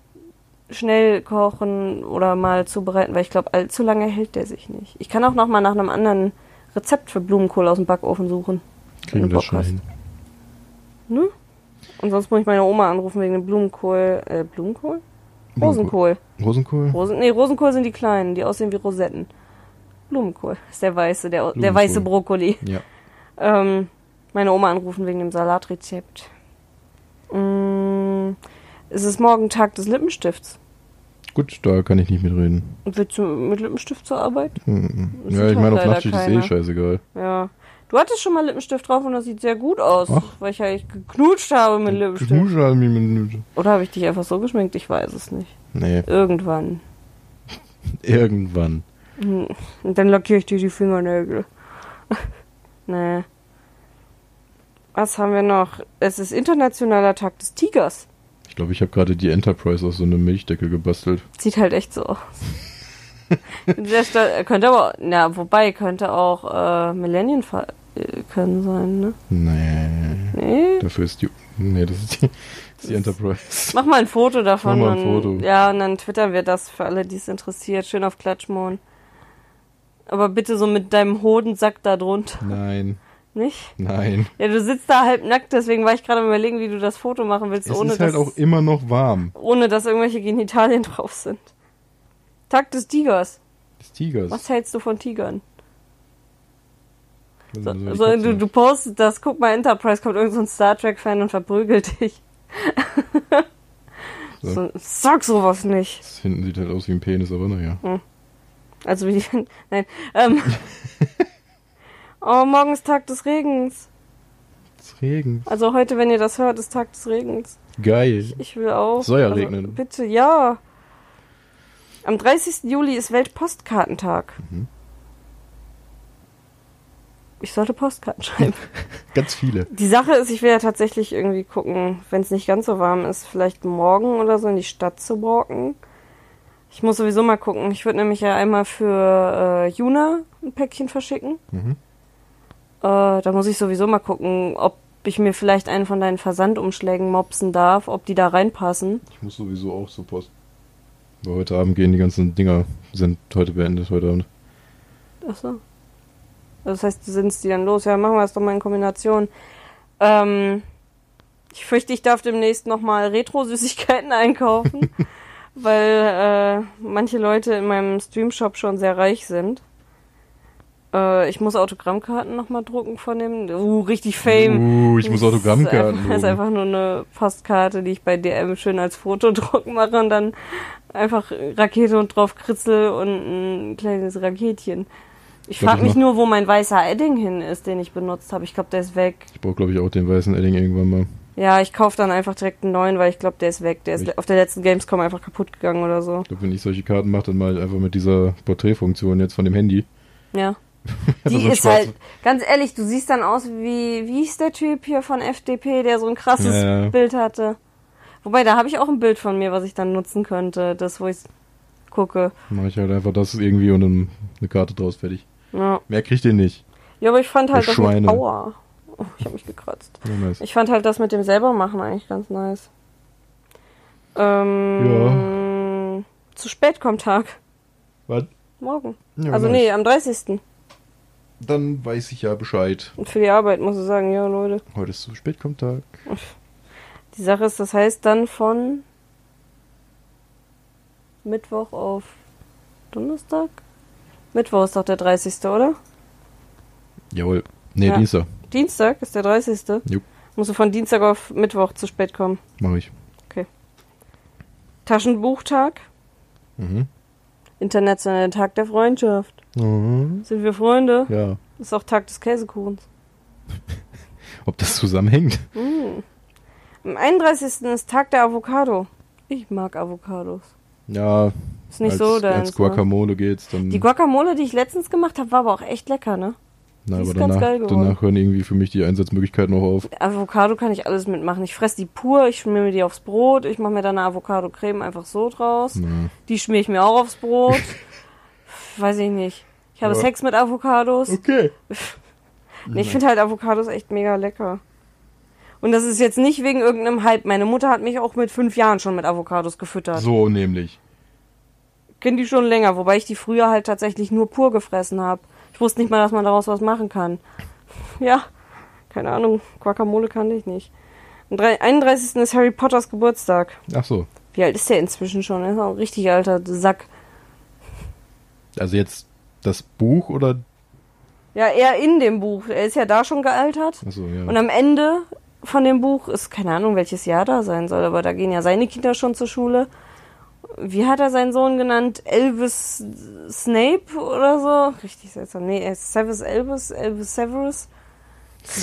schnell kochen oder mal zubereiten, weil ich glaube, allzu lange hält der sich nicht. Ich kann auch noch mal nach einem anderen Rezept für Blumenkohl aus dem Backofen suchen. Kriegen das schon hast. hin. Ne? Und sonst muss ich meine Oma anrufen wegen dem Blumenkohl. Äh, Blumenkohl? Rosenkohl. Rosenkohl? Rosen, nee, Rosenkohl sind die kleinen, die aussehen wie Rosetten. Blumenkohl ist der weiße, der, der weiße Brokkoli. Ja. Ähm, meine Oma anrufen wegen dem Salatrezept. Mm, es ist morgen Tag des Lippenstifts. Gut, da kann ich nicht mitreden. Willst du mit Lippenstift zur Arbeit? Das Ja, ich halt meine, auf Nachtschicht ist eh scheißegal. Ja. Du hattest schon mal Lippenstift drauf und das sieht sehr gut aus, Ach. weil ich ja echt geknutscht habe mit Lippenstift. Geknuschelt hat mich mit- Oder habe ich dich einfach so geschminkt? Ich weiß es nicht. Nee, Irgendwann. irgendwann. Hm. Und dann lackiere ich dir die Fingernägel. nee. Was haben wir noch? Es ist Internationaler Tag des Tigers. Ich glaube, ich habe gerade die Enterprise aus so einem Milchdeckel gebastelt. Sieht halt echt so aus. Könnte aber, na, wobei, könnte auch äh, Millennium können sein, ne? Nee, Nee? dafür ist die... Nee, das ist die, das ist die Enterprise. Mach mal ein Foto davon. Mach mal ein und, Foto. Ja, und dann twittern wir das für alle, die es interessiert. Schön auf Klatschmon. Aber bitte so mit deinem Hodensack da drunter. Nein, Nicht? nein. Ja, du sitzt da halb nackt, deswegen war ich gerade am überlegen, wie du das Foto machen willst, Es ohne, ist halt dass, auch immer noch warm. ohne dass irgendwelche Genitalien drauf sind. Tag des Tigers. Des Tigers. Was hältst du von Tigern? So, soll ich so, dazu? du, du postest das, guck mal, Enterprise kommt irgend so ein Star Trek-Fan und verprügelt dich. So. so, sag sowas nicht. Das hinten sieht halt aus wie ein Penis, aber naja. Also wie die. Nein. Ähm. oh, morgen ist Tag des Regens. Es regnet. Also heute, wenn ihr das hört, ist Tag des Regens. Geil. Ich will auch. Soll ja also, regnen. Bitte, ja. Am 30. Juli ist Weltpostkartentag. Mhm. Ich sollte Postkarten schreiben. Ganz viele. Die Sache ist, ich will ja tatsächlich irgendwie gucken, wenn es nicht ganz so warm ist, vielleicht morgen oder so in die Stadt zu walken. Ich muss sowieso mal gucken. Ich würde nämlich ja einmal für äh, Juna ein Päckchen verschicken. Mhm. Äh, da muss ich sowieso mal gucken, ob ich mir vielleicht einen von deinen Versandumschlägen mopsen darf, ob die da reinpassen. Ich muss sowieso auch zur Post. Weil heute Abend gehen die ganzen Dinger, sind heute beendet, heute Abend. Achso. Das heißt, du sind die dann los. Ja, machen wir es doch mal in Kombination. Ähm, ich fürchte, ich darf demnächst nochmal Retro-Süßigkeiten einkaufen, weil äh, manche Leute in meinem Streamshop schon sehr reich sind. Äh, ich muss Autogrammkarten nochmal drucken von dem. Uh, richtig Fame. Uh, ich muss Autogrammkarten einfach, das ist drucken. einfach nur eine Postkarte, die ich bei DM schön als Fotodruck mache und dann einfach Rakete und drauf Kritzel und ein kleines Raketchen. Ich frage ich mich nur, wo mein weißer Edding hin ist, den ich benutzt habe. Ich glaube, der ist weg. Ich brauche, glaube ich, auch den weißen Edding irgendwann mal. Ja, ich kaufe dann einfach direkt einen neuen, weil ich glaube, der ist weg. Der ist Ich- auf der letzten Gamescom einfach kaputt gegangen oder so. Ich glaube, wenn ich solche Karten mache, dann mal einfach mit dieser Porträtfunktion jetzt von dem Handy. Ja. Die so ist schwarz- halt, ganz ehrlich, du siehst dann aus wie, wie hieß der Typ hier von FDP, der so ein krasses Ja, ja. Bild hatte. Wobei, da habe ich auch ein Bild von mir, was ich dann nutzen könnte, das, wo ich gucke. Mache ich halt einfach das irgendwie und dann eine Karte draus, fertig. Ja. Mehr kriegt ihr nicht. ja, aber ich fand halt das mit Aua. Oh, ich habe mich gekratzt. Ja, nice. Ich fand halt das mit dem selber machen eigentlich ganz nice. Ähm, Zu spät kommt Tag. Was? Morgen. Ja, also nice. nee, am 30. Dann weiß ich ja Bescheid. Und für die Arbeit muss ich sagen, ja Leute. Heute ist zu spät kommt Tag. Die Sache ist, das heißt dann von Mittwoch auf Donnerstag? Mittwoch ist doch der 30. oder? Jawohl. Nee, Ja. Dienstag. Dienstag ist der 30. Jupp. Musst du von Dienstag auf Mittwoch zu spät kommen. Mache ich. Taschenbuchtag, Mhm. Internationaler Tag der Freundschaft. Mhm. Sind wir Freunde? Ja. Ist auch Tag des Käsekuchens. Ob das zusammenhängt? Mm. Am 31. ist Tag der Avocado. Ich mag Avocados. Ja. Ist nicht als, so deins. Als ne? Guacamole geht's dann. Die Guacamole, die ich letztens gemacht habe, war aber auch echt lecker, ne? Na, die aber ist ganz danach, geil geworden. danach hören irgendwie für mich die Einsatzmöglichkeiten auch auf. Avocado kann ich alles mitmachen. Ich fress die pur, ich schmier mir die aufs Brot, ich mache mir dann eine Avocado-Creme einfach so draus. Na. Die schmier ich mir auch aufs Brot. Weiß ich nicht. Ich habe Ja. Sex mit Avocados. Okay. Nee, ich finde halt Avocados echt mega lecker. Und das ist jetzt nicht wegen irgendeinem Hype. Meine Mutter hat mich auch mit fünf Jahren schon mit Avocados gefüttert. So nämlich. Kenn die schon länger, wobei ich die früher halt tatsächlich nur pur gefressen habe. Ich wusste nicht mal, dass man daraus was machen kann. Ja, keine Ahnung, Guacamole kannte ich nicht. Am 31. ist Harry Potters Geburtstag. Ach so. Wie alt ist der inzwischen schon? Er ist auch ein richtig alter Sack. Also jetzt das Buch oder? Ja, er in dem Buch. Er ist ja da schon gealtert. Ach so, ja. Und am Ende von dem Buch ist keine Ahnung, welches Jahr da sein soll, aber da gehen ja seine Kinder schon zur Schule. Wie hat er seinen Sohn genannt? Elvis Snape oder so? Richtig seltsam. Nee, er ist Severus Elvis, Elvis Severus.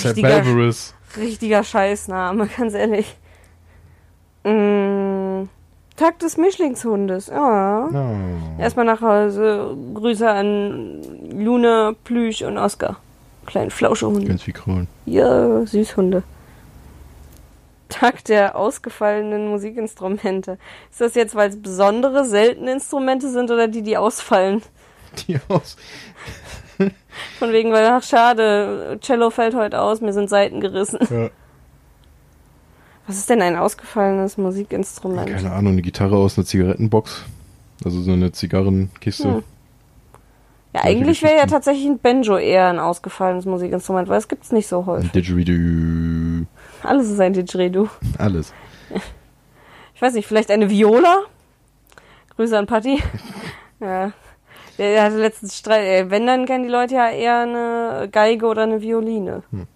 Richtiger, Severus. richtiger Scheißname, ganz ehrlich. Mm, Tag des Mischlingshundes, ja. Oh. Erstmal nach Hause. Grüße an Luna, Plüsch und Oscar. Kleinen Flauschehunde. Ganz viel Kraulen. Ja, Süßhunde. Tag der ausgefallenen Musikinstrumente. Ist das jetzt, weil es besondere, seltene Instrumente sind oder die, die ausfallen? Die aus. Von wegen, weil, ach schade, Cello fällt heute aus, mir sind Seiten gerissen. Ja. Was ist denn ein ausgefallenes Musikinstrument? Keine Ahnung, eine Gitarre aus einer Zigarettenbox. Also so eine Zigarrenkiste. Hm. Ja, Solche eigentlich wäre ja tatsächlich ein Banjo eher ein ausgefallenes Musikinstrument, weil es gibt's nicht so Ein häufig. Didgeridoo. Alles ist ein Didgeridoo. Alles. Ich weiß nicht, vielleicht eine Viola? Grüße an Patti. ja. Der, hatte letztens Streit. äh, Wenn, dann kennen die Leute ja eher eine Geige oder eine Violine. Hm.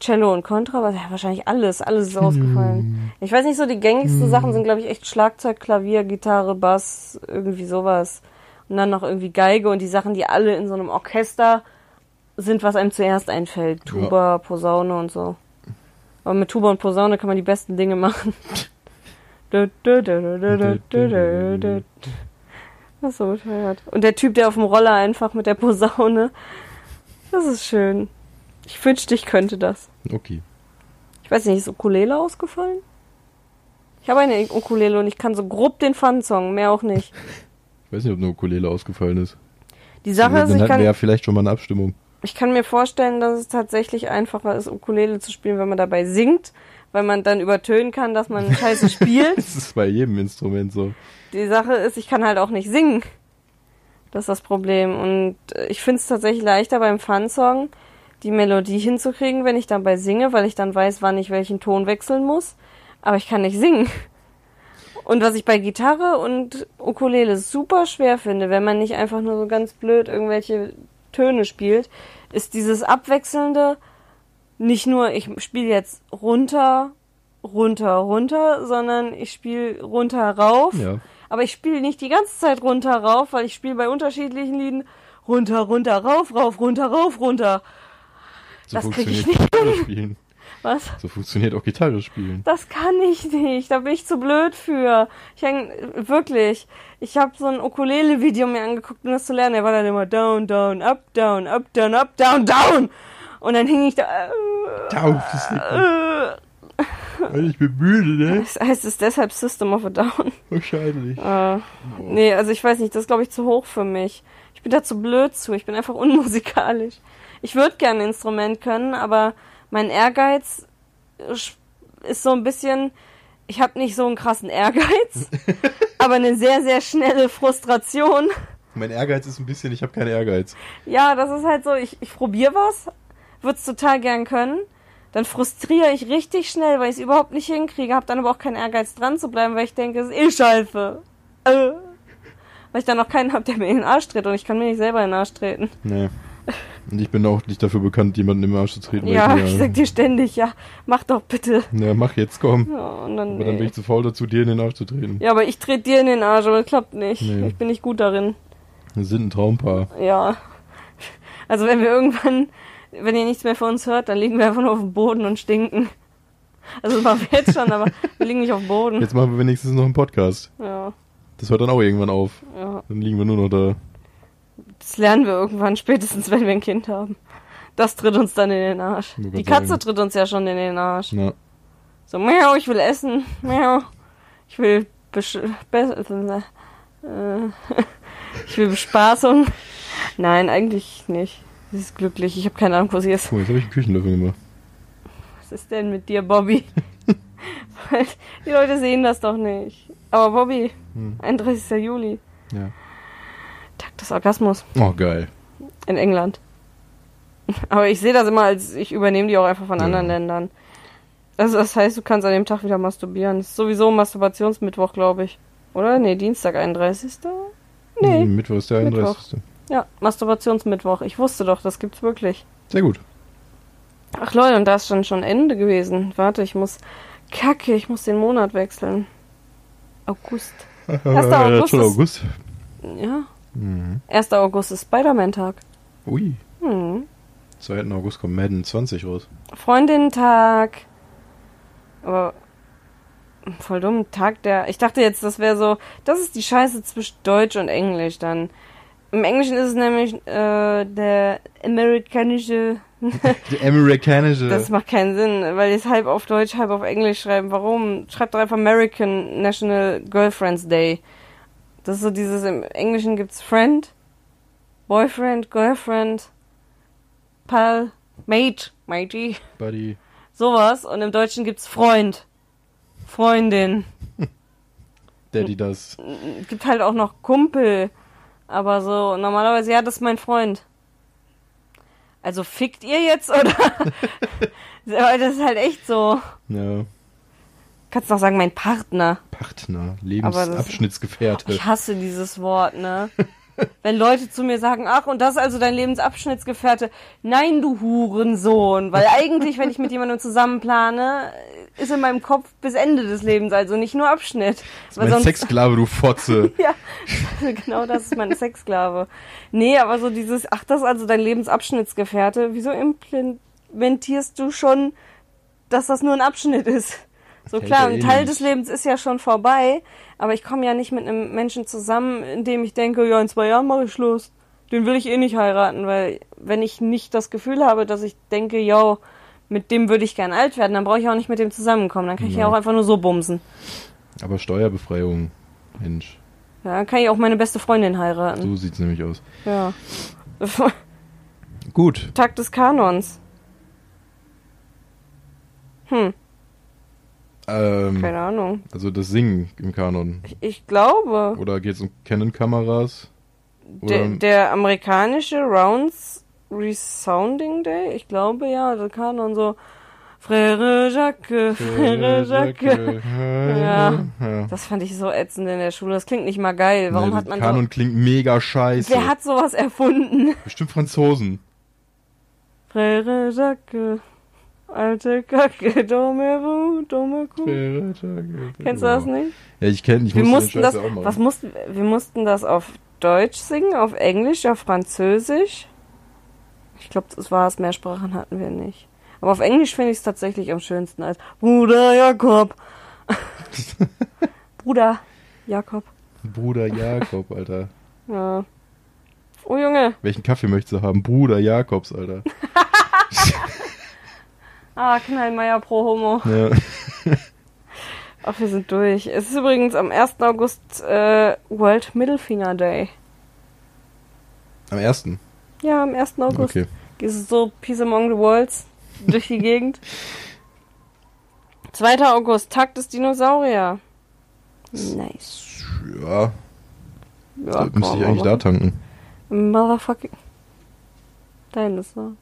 Cello und Kontrabass, ja, wahrscheinlich alles, alles ist ausgefallen. Ich weiß nicht so, die gängigsten Sachen sind, glaube ich, echt Schlagzeug, Klavier, Gitarre, Bass, irgendwie sowas. Und dann noch irgendwie Geige und die Sachen, die alle in so einem Orchester sind, was einem zuerst einfällt. Tuba, Posaune und so. Aber mit Tuba und Posaune kann man die besten Dinge machen. Das ist so bescheuert. Und der Typ, der auf dem Roller einfach mit der Posaune. Das ist schön. Ich wünschte, ich könnte das. Okay. Ich weiß nicht, ist Ukulele ausgefallen? Ich habe eine Ukulele und ich kann so grob den Fun-Song, mehr auch nicht. Ich weiß nicht, ob eine Ukulele ausgefallen ist. Die Sache ist, ich kann... Dann hatten wir ja vielleicht schon mal eine Abstimmung ich kann mir vorstellen, dass es tatsächlich einfacher ist, Ukulele zu spielen, wenn man dabei singt, weil man dann übertönen kann, dass man scheiße spielt. Das ist bei jedem Instrument so. Die Sache ist, ich kann halt auch nicht singen. Das ist das Problem. Und ich finde es tatsächlich leichter beim Fun-Song, die Melodie hinzukriegen, wenn ich dabei singe, weil ich dann weiß, wann ich welchen Ton wechseln muss. Aber ich kann nicht singen. Und was ich bei Gitarre und Ukulele super schwer finde, wenn man nicht einfach nur so ganz blöd irgendwelche Töne spielt, ist dieses abwechselnde, nicht nur ich spiele jetzt runter, runter, runter, sondern ich spiele runter, rauf. Ja. Aber ich spiele nicht die ganze Zeit runter, rauf, weil ich spiele bei unterschiedlichen Lieden runter, runter, rauf, rauf, runter, rauf, runter. So Das krieg ich Gitarre spielen. Was? So funktioniert auch Gitarre spielen. Das kann ich nicht. Da bin ich zu blöd für. Ich häng, wirklich. Ich habe so ein Ukulele-Video mir angeguckt, um das zu lernen. Er war dann immer down, down, up, down, up, down, up, down, down. Und dann hing ich da. Äh, Tauf, das äh, Ich bin müde, ne? das heißt es deshalb System of a Down. Wahrscheinlich. Äh, nee, also ich weiß nicht, das ist glaube ich zu hoch für mich. Ich bin da zu blöd zu. Ich bin einfach unmusikalisch. Ich würde gerne ein Instrument können, aber mein Ehrgeiz ist so ein bisschen. Ich habe nicht so einen krassen Ehrgeiz, aber eine sehr, sehr schnelle Frustration. Mein Ehrgeiz ist ein bisschen, ich habe keinen Ehrgeiz. Ja, das ist halt so, ich, ich probiere was, würde es total gern können. Dann frustriere ich richtig schnell, weil ich es überhaupt nicht hinkriege, habe dann aber auch keinen Ehrgeiz dran zu bleiben, weil ich denke, es ist eh scheiße. Äh. Weil ich dann noch keinen habe, der mir in den Arsch tritt und ich kann mir nicht selber in den Arsch treten. Nee. Und ich bin auch nicht dafür bekannt, jemanden im Arsch zu treten. Ja, mir- ich sag dir ständig, ja, mach doch bitte. Ja, mach jetzt, komm. Ja, und dann, Aber dann bin nee. ich zu faul dazu, dir in den Arsch zu treten. ja, aber ich trete dir in den Arsch, aber das klappt nicht. Nee. Ich bin nicht gut darin. Wir sind ein Traumpaar. Ja. Also wenn wir irgendwann, wenn ihr nichts mehr von uns hört, dann liegen wir einfach nur auf dem Boden und stinken. Also das machen wir jetzt schon, aber wir liegen nicht auf dem Boden. Jetzt machen wir wenigstens noch einen Podcast. Ja, Das hört dann auch irgendwann auf. ja. Dann liegen wir nur noch da. Das lernen wir irgendwann, spätestens wenn wir ein Kind haben. Das tritt uns dann in den Arsch. Die Katze sagen. tritt uns ja schon in den Arsch. Na, So, miau, ich will essen. Miau. Ich will Besch be äh, ich will Bespaßung. Nein, eigentlich nicht. Sie ist glücklich. Ich habe keine Ahnung, wo sie ist. mal, jetzt habe ich einen Küchenlöffel gemacht. Was ist denn mit dir, Bobby? Die Leute sehen das doch nicht. Aber Bobby, Hm. 31. Juli, Ja. Tag des Orgasmus. Oh, geil. In England. Aber ich sehe das immer als, ich übernehme die auch einfach von Ja. anderen Ländern. Also das heißt, du kannst an dem Tag wieder masturbieren. Das ist sowieso Masturbationsmittwoch, glaube ich. Oder? Nee, Dienstag, 31. Nee. Mittwoch ist der Mittwoch. 31. Ja, Masturbationsmittwoch. Ich wusste doch, das gibt's wirklich. Sehr gut. Ach Leute, und da ist dann schon Ende gewesen. Warte, ich muss. Kacke, ich muss den Monat wechseln. August. 1. Ja, August schon ist- August. Ja. Mhm. 1. August ist Spider-Man-Tag. Ui. Hm. 2. August kommt Madden 20 raus. Freundinnen-Tag. Aber voll dumm, Tag der. Ich dachte jetzt, das wäre so. Das ist die Scheiße zwischen Deutsch und Englisch dann. Im Englischen ist es nämlich äh, der amerikanische. Der amerikanische. Das macht keinen Sinn, weil die es halb auf Deutsch, halb auf Englisch schreiben. Warum? Schreibt doch einfach American National Girlfriends Day. Das ist so dieses, im Englischen gibt's Friend, Boyfriend, Girlfriend, Pal, Mate, Matey. Buddy. Sowas. Und im Deutschen gibt's Freund. Freundin. Daddy das. Es gibt halt auch noch Kumpel. Aber so, normalerweise, ja, das ist mein Freund. Also fickt ihr jetzt, oder? Das ist halt echt so. Ja. Kannst noch sagen, mein Partner. Partner. Lebensabschnittsgefährte. Ich hasse dieses Wort, ne? Wenn Leute zu mir sagen, ach, und das ist also dein Lebensabschnittsgefährte. Nein, du Hurensohn. Weil eigentlich, wenn ich mit jemandem zusammenplane, ist in meinem Kopf bis Ende des Lebens, also nicht nur Abschnitt. Das ist mein Sexsklave, du Fotze. Ja, genau das ist mein Sexsklave. Nee, aber so dieses, ach, das ist also dein Lebensabschnittsgefährte. Wieso implementierst du schon, dass das nur ein Abschnitt ist? So klar, ein eh Teil des Lebens ist ja schon vorbei, aber ich komme ja nicht mit einem Menschen zusammen, in dem ich denke, ja, in zwei Jahren mache ich Schluss. Den will ich eh nicht heiraten, weil wenn ich nicht das Gefühl habe, dass ich denke, ja, mit dem würde ich gern alt werden, dann brauche ich auch nicht mit dem zusammenkommen. Dann kann ich ja Ja. auch einfach nur so bumsen. Aber Steuerbefreiung. Mensch. Ja, dann kann ich auch meine beste Freundin heiraten. So sieht's nämlich aus. Ja. Gut. Tag des Kanons. Hm, Ähm, keine Ahnung. also das Singen im Kanon. Ich, ich glaube, Oder geht's um Canon-Kameras? der, der amerikanische Rounds Resounding Day, ich glaube ja, der Kanon so Frère Jacques, Frère Jacques. Ja. ja. Das fand ich so ätzend in der Schule. Das klingt nicht mal geil. Warum Nee, hat man Kanon klingt mega scheiße. so... Wer hat sowas erfunden? Bestimmt Franzosen. Frère Jacques, alte Kacke, dumme Ru, dumme Kuh. Kennst du das nicht? Ja, ich kenne, ich Wir musste mussten das, auch machen. was mussten, wir mussten das auf Deutsch singen, auf Englisch, auf Französisch. Ich glaube, das war es, mehr Sprachen hatten wir nicht. Aber auf Englisch finde ich es tatsächlich am schönsten als Bruder Jakob. Bruder Jakob. Bruder Jakob, Alter. Ja. Oh Junge. Welchen Kaffee möchtest du haben? Bruder Jakobs, Alter. Ah, Knallmeier pro Homo. Ja. Ach, wir sind durch. Es ist übrigens am 1. August äh, World Middlefinger Day. Am ersten. Ja, am 1. August. Okay. Gehst du so Peace Among the Worlds durch die Gegend. 2. August, Tag des Dinosaurier. Nice. Ja, Ja, müsste ich eigentlich da tanken. Motherfucking. Dein ist so. Ja.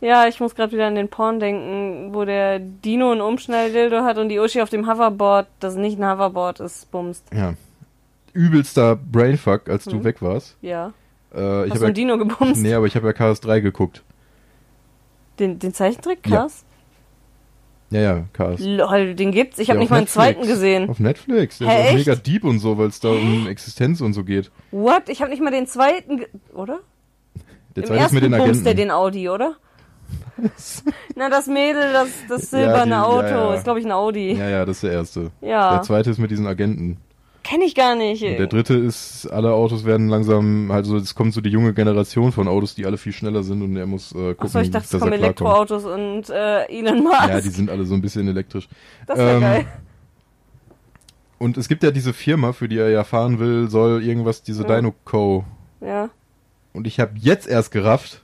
Ja, ich muss gerade wieder an den Porn denken, wo der Dino ein Umschnelldildo hat und die Uschi auf dem Hoverboard, das nicht ein Hoverboard ist, bumst. Ja. Übelster Brainfuck, als du Mhm. weg warst. Ja. Äh, ich Hast du habe ein Dino gebumst? Nee, aber ich habe ja KS3 geguckt. Den, den Zeichentrick, Ja. krass? Ja, ja, KS. Lol, den gibt's. Ich habe Ja, nicht mal einen zweiten gesehen. Auf Netflix. Der Hä, ist mega deep und so, weil es da um Existenz und so geht. What? Ich habe nicht mal den zweiten, oder? Der zweite ist mit den Agenten. der den Audi, oder? Na, das Mädel, das, das silberne die- ja, Auto, ja. ist glaube ich ein Audi. Ja, ja, das ist der erste. Ja. Der zweite ist mit diesen Agenten. Kenn ich gar nicht. Und der dritte ist, alle Autos werden langsam, halt so, es kommt so die junge Generation von Autos, die alle viel schneller sind und er muss äh, gucken, Achso, ich dachte, es kommen. Elektroautos und äh, Elon Musk. Ja, die sind alle so ein bisschen elektrisch. das wäre ähm, geil. Und es gibt ja diese Firma, für die er ja fahren will, soll irgendwas, diese Ja. Dino Co. Ja. Und ich habe jetzt erst gerafft,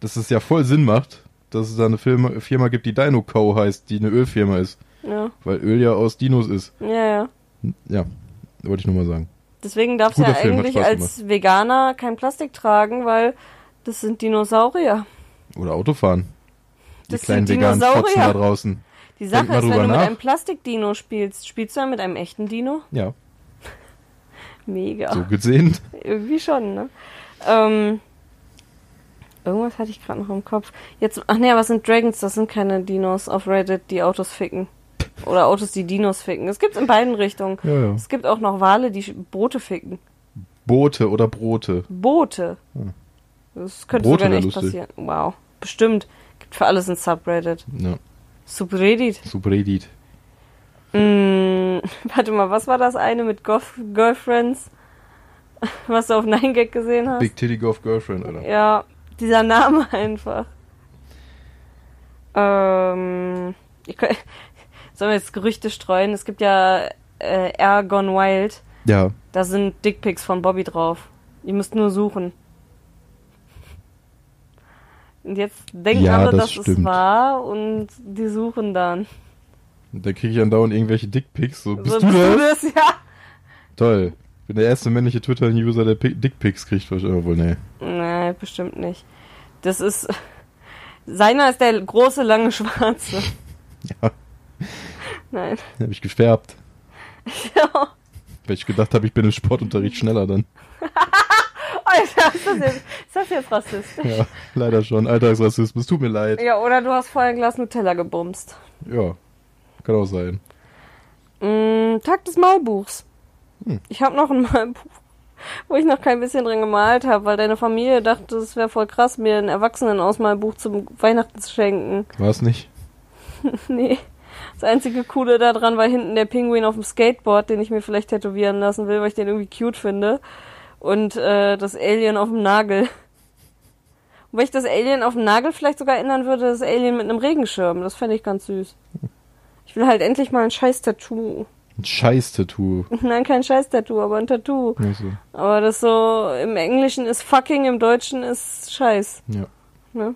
dass es ja voll Sinn macht, dass es da eine Firma, Firma gibt, die Dino Co. heißt, die eine Ölfirma ist. Ja. Weil Öl ja aus Dinos ist. Ja, ja. Ja, wollte ich nur mal sagen. Deswegen darfst du ja Film, eigentlich als Veganer kein Plastik tragen, weil das sind Dinosaurier. Oder Autofahren. Die Das kleinen sind veganen Dinosaurier. Fotzen da draußen. Die Sache ist, wenn du mit nach. einem Plastikdino spielst, spielst du dann mit einem echten Dino? Ja, Mega. so gesehen. Irgendwie schon, ne? Ähm, irgendwas hatte ich gerade noch im Kopf. Jetzt, ach nee, aber es sind Dragons, das sind keine Dinos auf Reddit, die Autos ficken. Oder Autos, die Dinos ficken. Es gibt in beiden Richtungen. Ja, ja. Es gibt auch noch Wale, die Boote ficken. Boote oder Brote. Boote. Hm. Das könnte Brote sogar nicht passieren. Wow. Bestimmt. Gibt für alles ein Subreddit. Ja, Subreddit. Subreddit. Mm, warte mal, was war das eine mit Golf Girlfriends? Was du auf 9gag gesehen hast? Big Titty Golf Girlfriend, Alter. Ja, dieser Name einfach. Ähm, ich, kann- sollen wir jetzt Gerüchte streuen? Es gibt ja äh, Air Gone Wild. Ja, Da sind Dickpics von Bobby drauf. Ihr müsst nur suchen. Und jetzt denken Ja, alle, das dass es wahr und die suchen dann. da kriege ich andauernd irgendwelche Dickpics. So, bist so, du das? das? Ja. Toll. Ich bin der erste männliche Twitter-User, der Pi- Dickpics kriegt. Wahrscheinlich. Obwohl, nee. Nee, bestimmt nicht. Das ist. Seiner ist der große, lange Schwarze. Ja, Nein. habe ich gefärbt. Ja. Weil ich gedacht habe, ich bin im Sportunterricht schneller dann. Alter, ist das jetzt, ist das jetzt rassistisch? Ja, leider schon. Alltagsrassismus, tut mir leid. Ja, oder du hast vorher ein Glas Nutella gebumst. Ja, kann auch sein. Mm, Tag des Malbuchs. Hm. Ich habe noch ein Malbuch, wo ich noch kein bisschen drin gemalt habe, weil deine Familie dachte, es wäre voll krass, mir ein Erwachsenenausmalbuch zum Weihnachten zu schenken. War es nicht? Nee. Das einzige Coole daran war hinten der Pinguin auf dem Skateboard, den ich mir vielleicht tätowieren lassen will, weil ich den irgendwie cute finde. Und äh, das Alien auf dem Nagel. Und wenn ich das Alien auf dem Nagel vielleicht sogar ändern würde, das Alien mit einem Regenschirm. Das fände ich ganz süß. Ich will halt endlich mal ein scheiß Tattoo. Ein Scheiß-Tattoo. Nein, kein scheiß Tattoo, aber ein Tattoo. Also, Aber das so im Englischen ist fucking, im Deutschen ist scheiß. ja. Ne?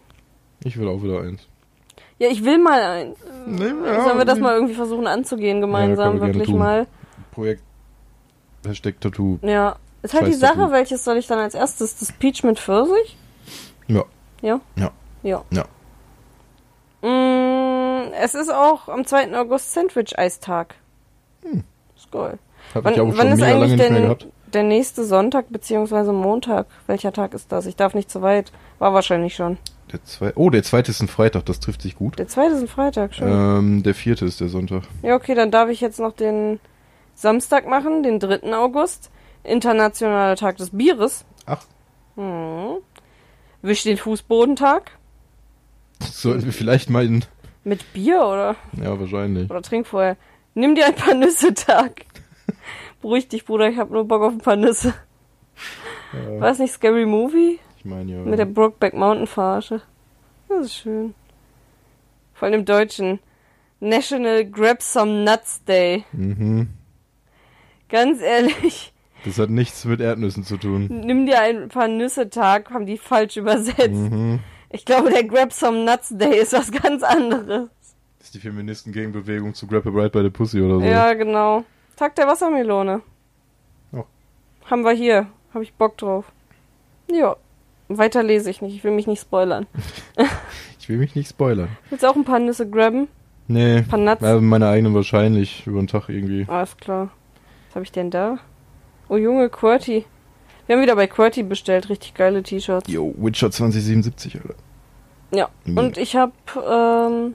Ich will auch wieder eins. Ja, ich will mal ein. Nee, Sollen wir das mal irgendwie versuchen anzugehen gemeinsam, können wir wirklich mal? Projekt Hashtag Tattoo. Ja. Ist halt die Sache, welches soll ich dann als erstes? Das Peach mit Pfirsich? Ja. Ja? Ja. Ja. Ja. Mm, es ist auch am 2. August Sandwich-Eistag. Hm. Ist geil. Habe ich auch wann schon ist eigentlich der, der nächste Sonntag beziehungsweise Montag? Welcher Tag ist das? Ich darf nicht zu weit. War wahrscheinlich schon. Der zwei, oh, der zweite ist ein Freitag, das trifft sich gut. Der zweite ist ein Freitag schon. Ähm, der vierte ist der Sonntag. Ja, okay, dann darf ich jetzt noch den Samstag machen, den 3. August. Internationaler Tag des Bieres. Ach. Hm. Wisch den Fußbodentag. Sollten wir vielleicht mal in. Mit Bier oder, Ja, wahrscheinlich. oder trink vorher. Nimm dir ein paar Nüsse Tag. Beruhig dich, Bruder, ich hab nur Bock auf ein paar Nüsse. Ja, War es nicht Scary Movie? ich meine ja. Mit der Brokeback Mountain Verarsche. Das ist schön. Vor allem im Deutschen. National Grab Some Nuts Day. mhm. Ganz ehrlich. Das hat nichts mit Erdnüssen zu tun. Nimm dir ein paar Nüsse Tag, haben die falsch übersetzt. Mhm. Ich glaube, der Grab Some Nuts Day ist was ganz anderes. Das ist die Feministen-Gegenbewegung zu Grab a Bride by the Pussy oder so. Ja, genau. Tag der Wassermelone. Ja. Haben wir hier. Habe ich Bock drauf. Ja. Weiter lese ich nicht. Ich will mich nicht spoilern. Ich will mich nicht spoilern. Willst du auch ein paar Nüsse grabben? Nee. Ein paar Nuts? Ja, meine eigenen wahrscheinlich über den Tag irgendwie. Alles klar. Was habe ich denn da? Oh Junge, QWERTY. Wir haben wieder bei QWERTY bestellt. Richtig geile T-Shirts. Yo, Witcher 2077, Alter. Ja. Mega. Und ich habe ähm,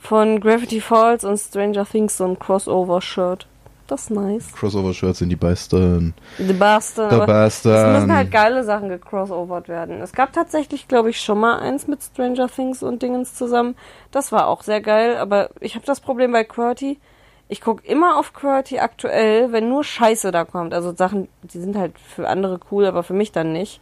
von Gravity Falls und Stranger Things so ein Crossover-Shirt. Das ist nice. Crossover-Shirts sind die besten. The Bastard. Der aber Es besten. müssen halt geile Sachen gecrossovert werden. Es gab tatsächlich, glaube ich, schon mal eins mit Stranger Things und Dingens zusammen. Das war auch sehr geil, aber ich habe das Problem bei QWERTY. Ich guck immer auf QWERTY aktuell, wenn nur Scheiße da kommt. Also Sachen, die sind halt für andere cool, aber für mich dann nicht.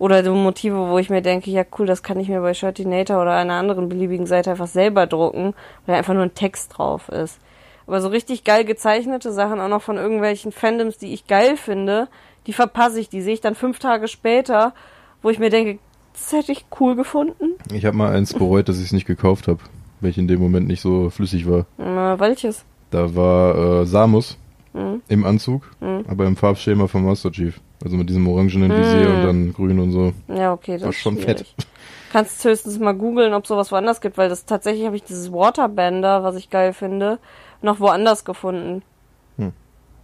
Oder so Motive, wo ich mir denke, ja cool, das kann ich mir bei Shirtinator oder einer anderen beliebigen Seite einfach selber drucken, weil einfach nur ein Text drauf ist. Aber so richtig geil gezeichnete Sachen, auch noch von irgendwelchen Fandoms, die ich geil finde, die verpasse ich. Die sehe ich dann fünf Tage später, wo ich mir denke, das hätte ich cool gefunden. Ich habe mal eins bereut, dass ich es nicht gekauft habe, weil ich in dem Moment nicht so flüssig war. Na, welches? Da war äh, Samus Mhm. im Anzug, Mhm. aber im Farbschema von Master Chief. Also mit diesem orangenen Visier Mhm. und dann grün und so. Ja, okay, das War ist schon schwierig. Kannst höchstens mal googeln, ob sowas woanders gibt, weil das tatsächlich habe ich dieses Waterbender, was ich geil finde, noch woanders gefunden. Hm.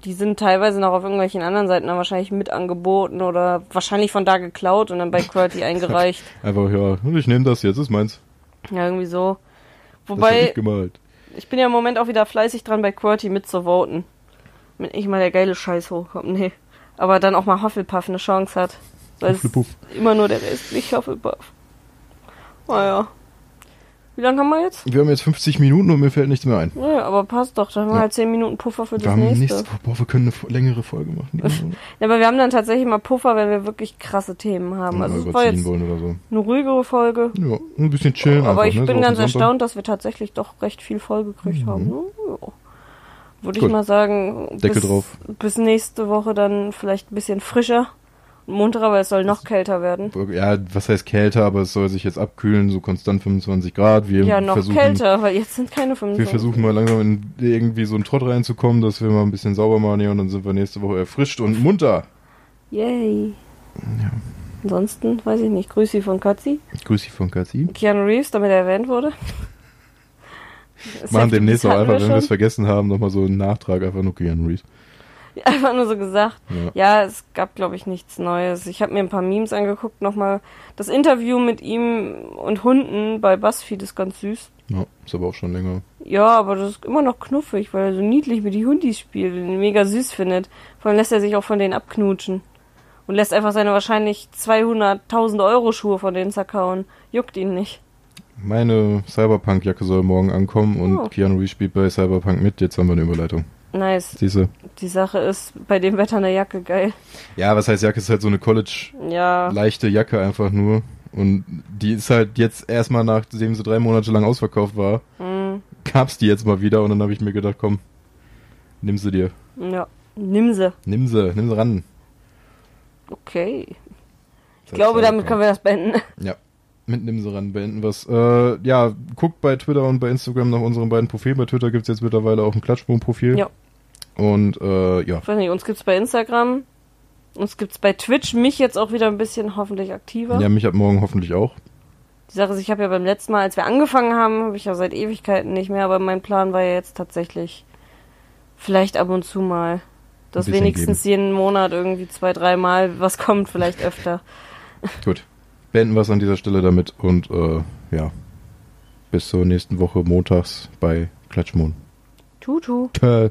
Die sind teilweise noch auf irgendwelchen anderen Seiten dann wahrscheinlich mit angeboten oder wahrscheinlich von da geklaut und dann bei QWERTY eingereicht. Einfach, ja, ich nehme das jetzt, ist meins. Ja, irgendwie so. Das Wobei, ich gemalt. ich bin ja im Moment auch wieder fleißig dran, bei QWERTY mitzuvoten. Wenn ich mal der geile Scheiß hochkommt, nee. Aber dann auch mal Hufflepuff eine Chance hat. Weil es Hufflepuff. immer nur der Rest, nicht Hufflepuff. Naja. Wie lange haben wir jetzt? Wir haben jetzt 50 Minuten und mir fällt nichts mehr ein. Naja, aber passt doch. Dann haben wir Ja. halt 10 Minuten Puffer für Wir das haben nächste. nichts. Boah, wir können eine längere Folge machen. Ja, aber wir haben dann tatsächlich mal Puffer, wenn wir wirklich krasse Themen haben. Also es war jetzt so. eine ruhigere Folge. Ja, ein bisschen chillen aber einfach, ich ne? bin so ganz erstaunt, dass wir tatsächlich doch recht viel vollgekriegt haben. Ja. Würde ich mal sagen, Deckel bis, drauf. bis nächste Woche dann vielleicht ein bisschen frischer und munterer, weil es soll noch kälter werden. Ja, was heißt kälter, aber es soll sich jetzt abkühlen, so konstant 25 Grad. Wir Ja, noch kälter, weil jetzt sind keine 25. Wir versuchen mal langsam in irgendwie so einen Trott reinzukommen, dass wir mal ein bisschen sauber machen hier und dann sind wir nächste Woche erfrischt und munter. Yay. Ansonsten, weiß ich nicht, Grüßi von Katzi. Grüß dich von Katzi. Keanu Reeves, damit er erwähnt wurde. Machen demnächst auch einfach, wenn wir es vergessen haben, nochmal so einen Nachtrag, einfach nur Keanu Reeves. Einfach nur so gesagt. Ja. Ja, es gab, glaube ich, nichts Neues. Ich habe mir ein paar Memes angeguckt, nochmal. Das Interview mit ihm und Hunden bei BuzzFeed ist ganz süß. ja, ist aber auch schon länger. Ja, aber das ist immer noch knuffig, weil er so niedlich mit die Hundis spielt und ihn mega süß findet. Vor allem lässt er sich auch von denen abknutschen. Und lässt einfach seine wahrscheinlich 200.000 Euro Schuhe von denen zerkauen. Juckt ihn nicht. Meine Cyberpunk-Jacke soll morgen ankommen und Oh. Keanu Reeves spielt bei Cyberpunk mit. Jetzt haben wir eine Überleitung. Nice. Siehste? Die Sache ist, bei dem Wetter eine Jacke geil. Ja, was heißt Jacke? Ist halt so eine College-leichte Ja, Jacke einfach nur. Und die ist halt jetzt erstmal, nachdem sie drei Monate lang ausverkauft war, mm, gab's die jetzt mal wieder und dann habe ich mir gedacht, komm, nimm sie dir. ja. Nimm sie. Nimm sie, nimm sie ran. Okay. Ich glaube, damit können wir das beenden. Ja, mit nimm sie ran beenden was. Äh, ja, guckt bei Twitter und bei Instagram nach unseren beiden Profilen. Bei Twitter gibt's jetzt mittlerweile auch ein Klatschboom-Profil. Ja. Und äh, ja, Ich weiß nicht, uns gibt's bei Instagram. Uns gibt's bei Twitch. Mich jetzt auch wieder ein bisschen hoffentlich aktiver. ja, mich ab morgen hoffentlich auch. Die Sache ist, ich habe ja beim letzten Mal, als wir angefangen haben, habe ich ja seit Ewigkeiten nicht mehr, aber mein Plan war ja jetzt tatsächlich vielleicht ab und zu mal. Dass wenigstens jeden Monat irgendwie zwei, dreimal was kommt, vielleicht öfter. Gut. Beenden wir es an dieser Stelle damit und äh, ja, bis zur nächsten Woche montags bei Klatschmond. Tutu. Tschö.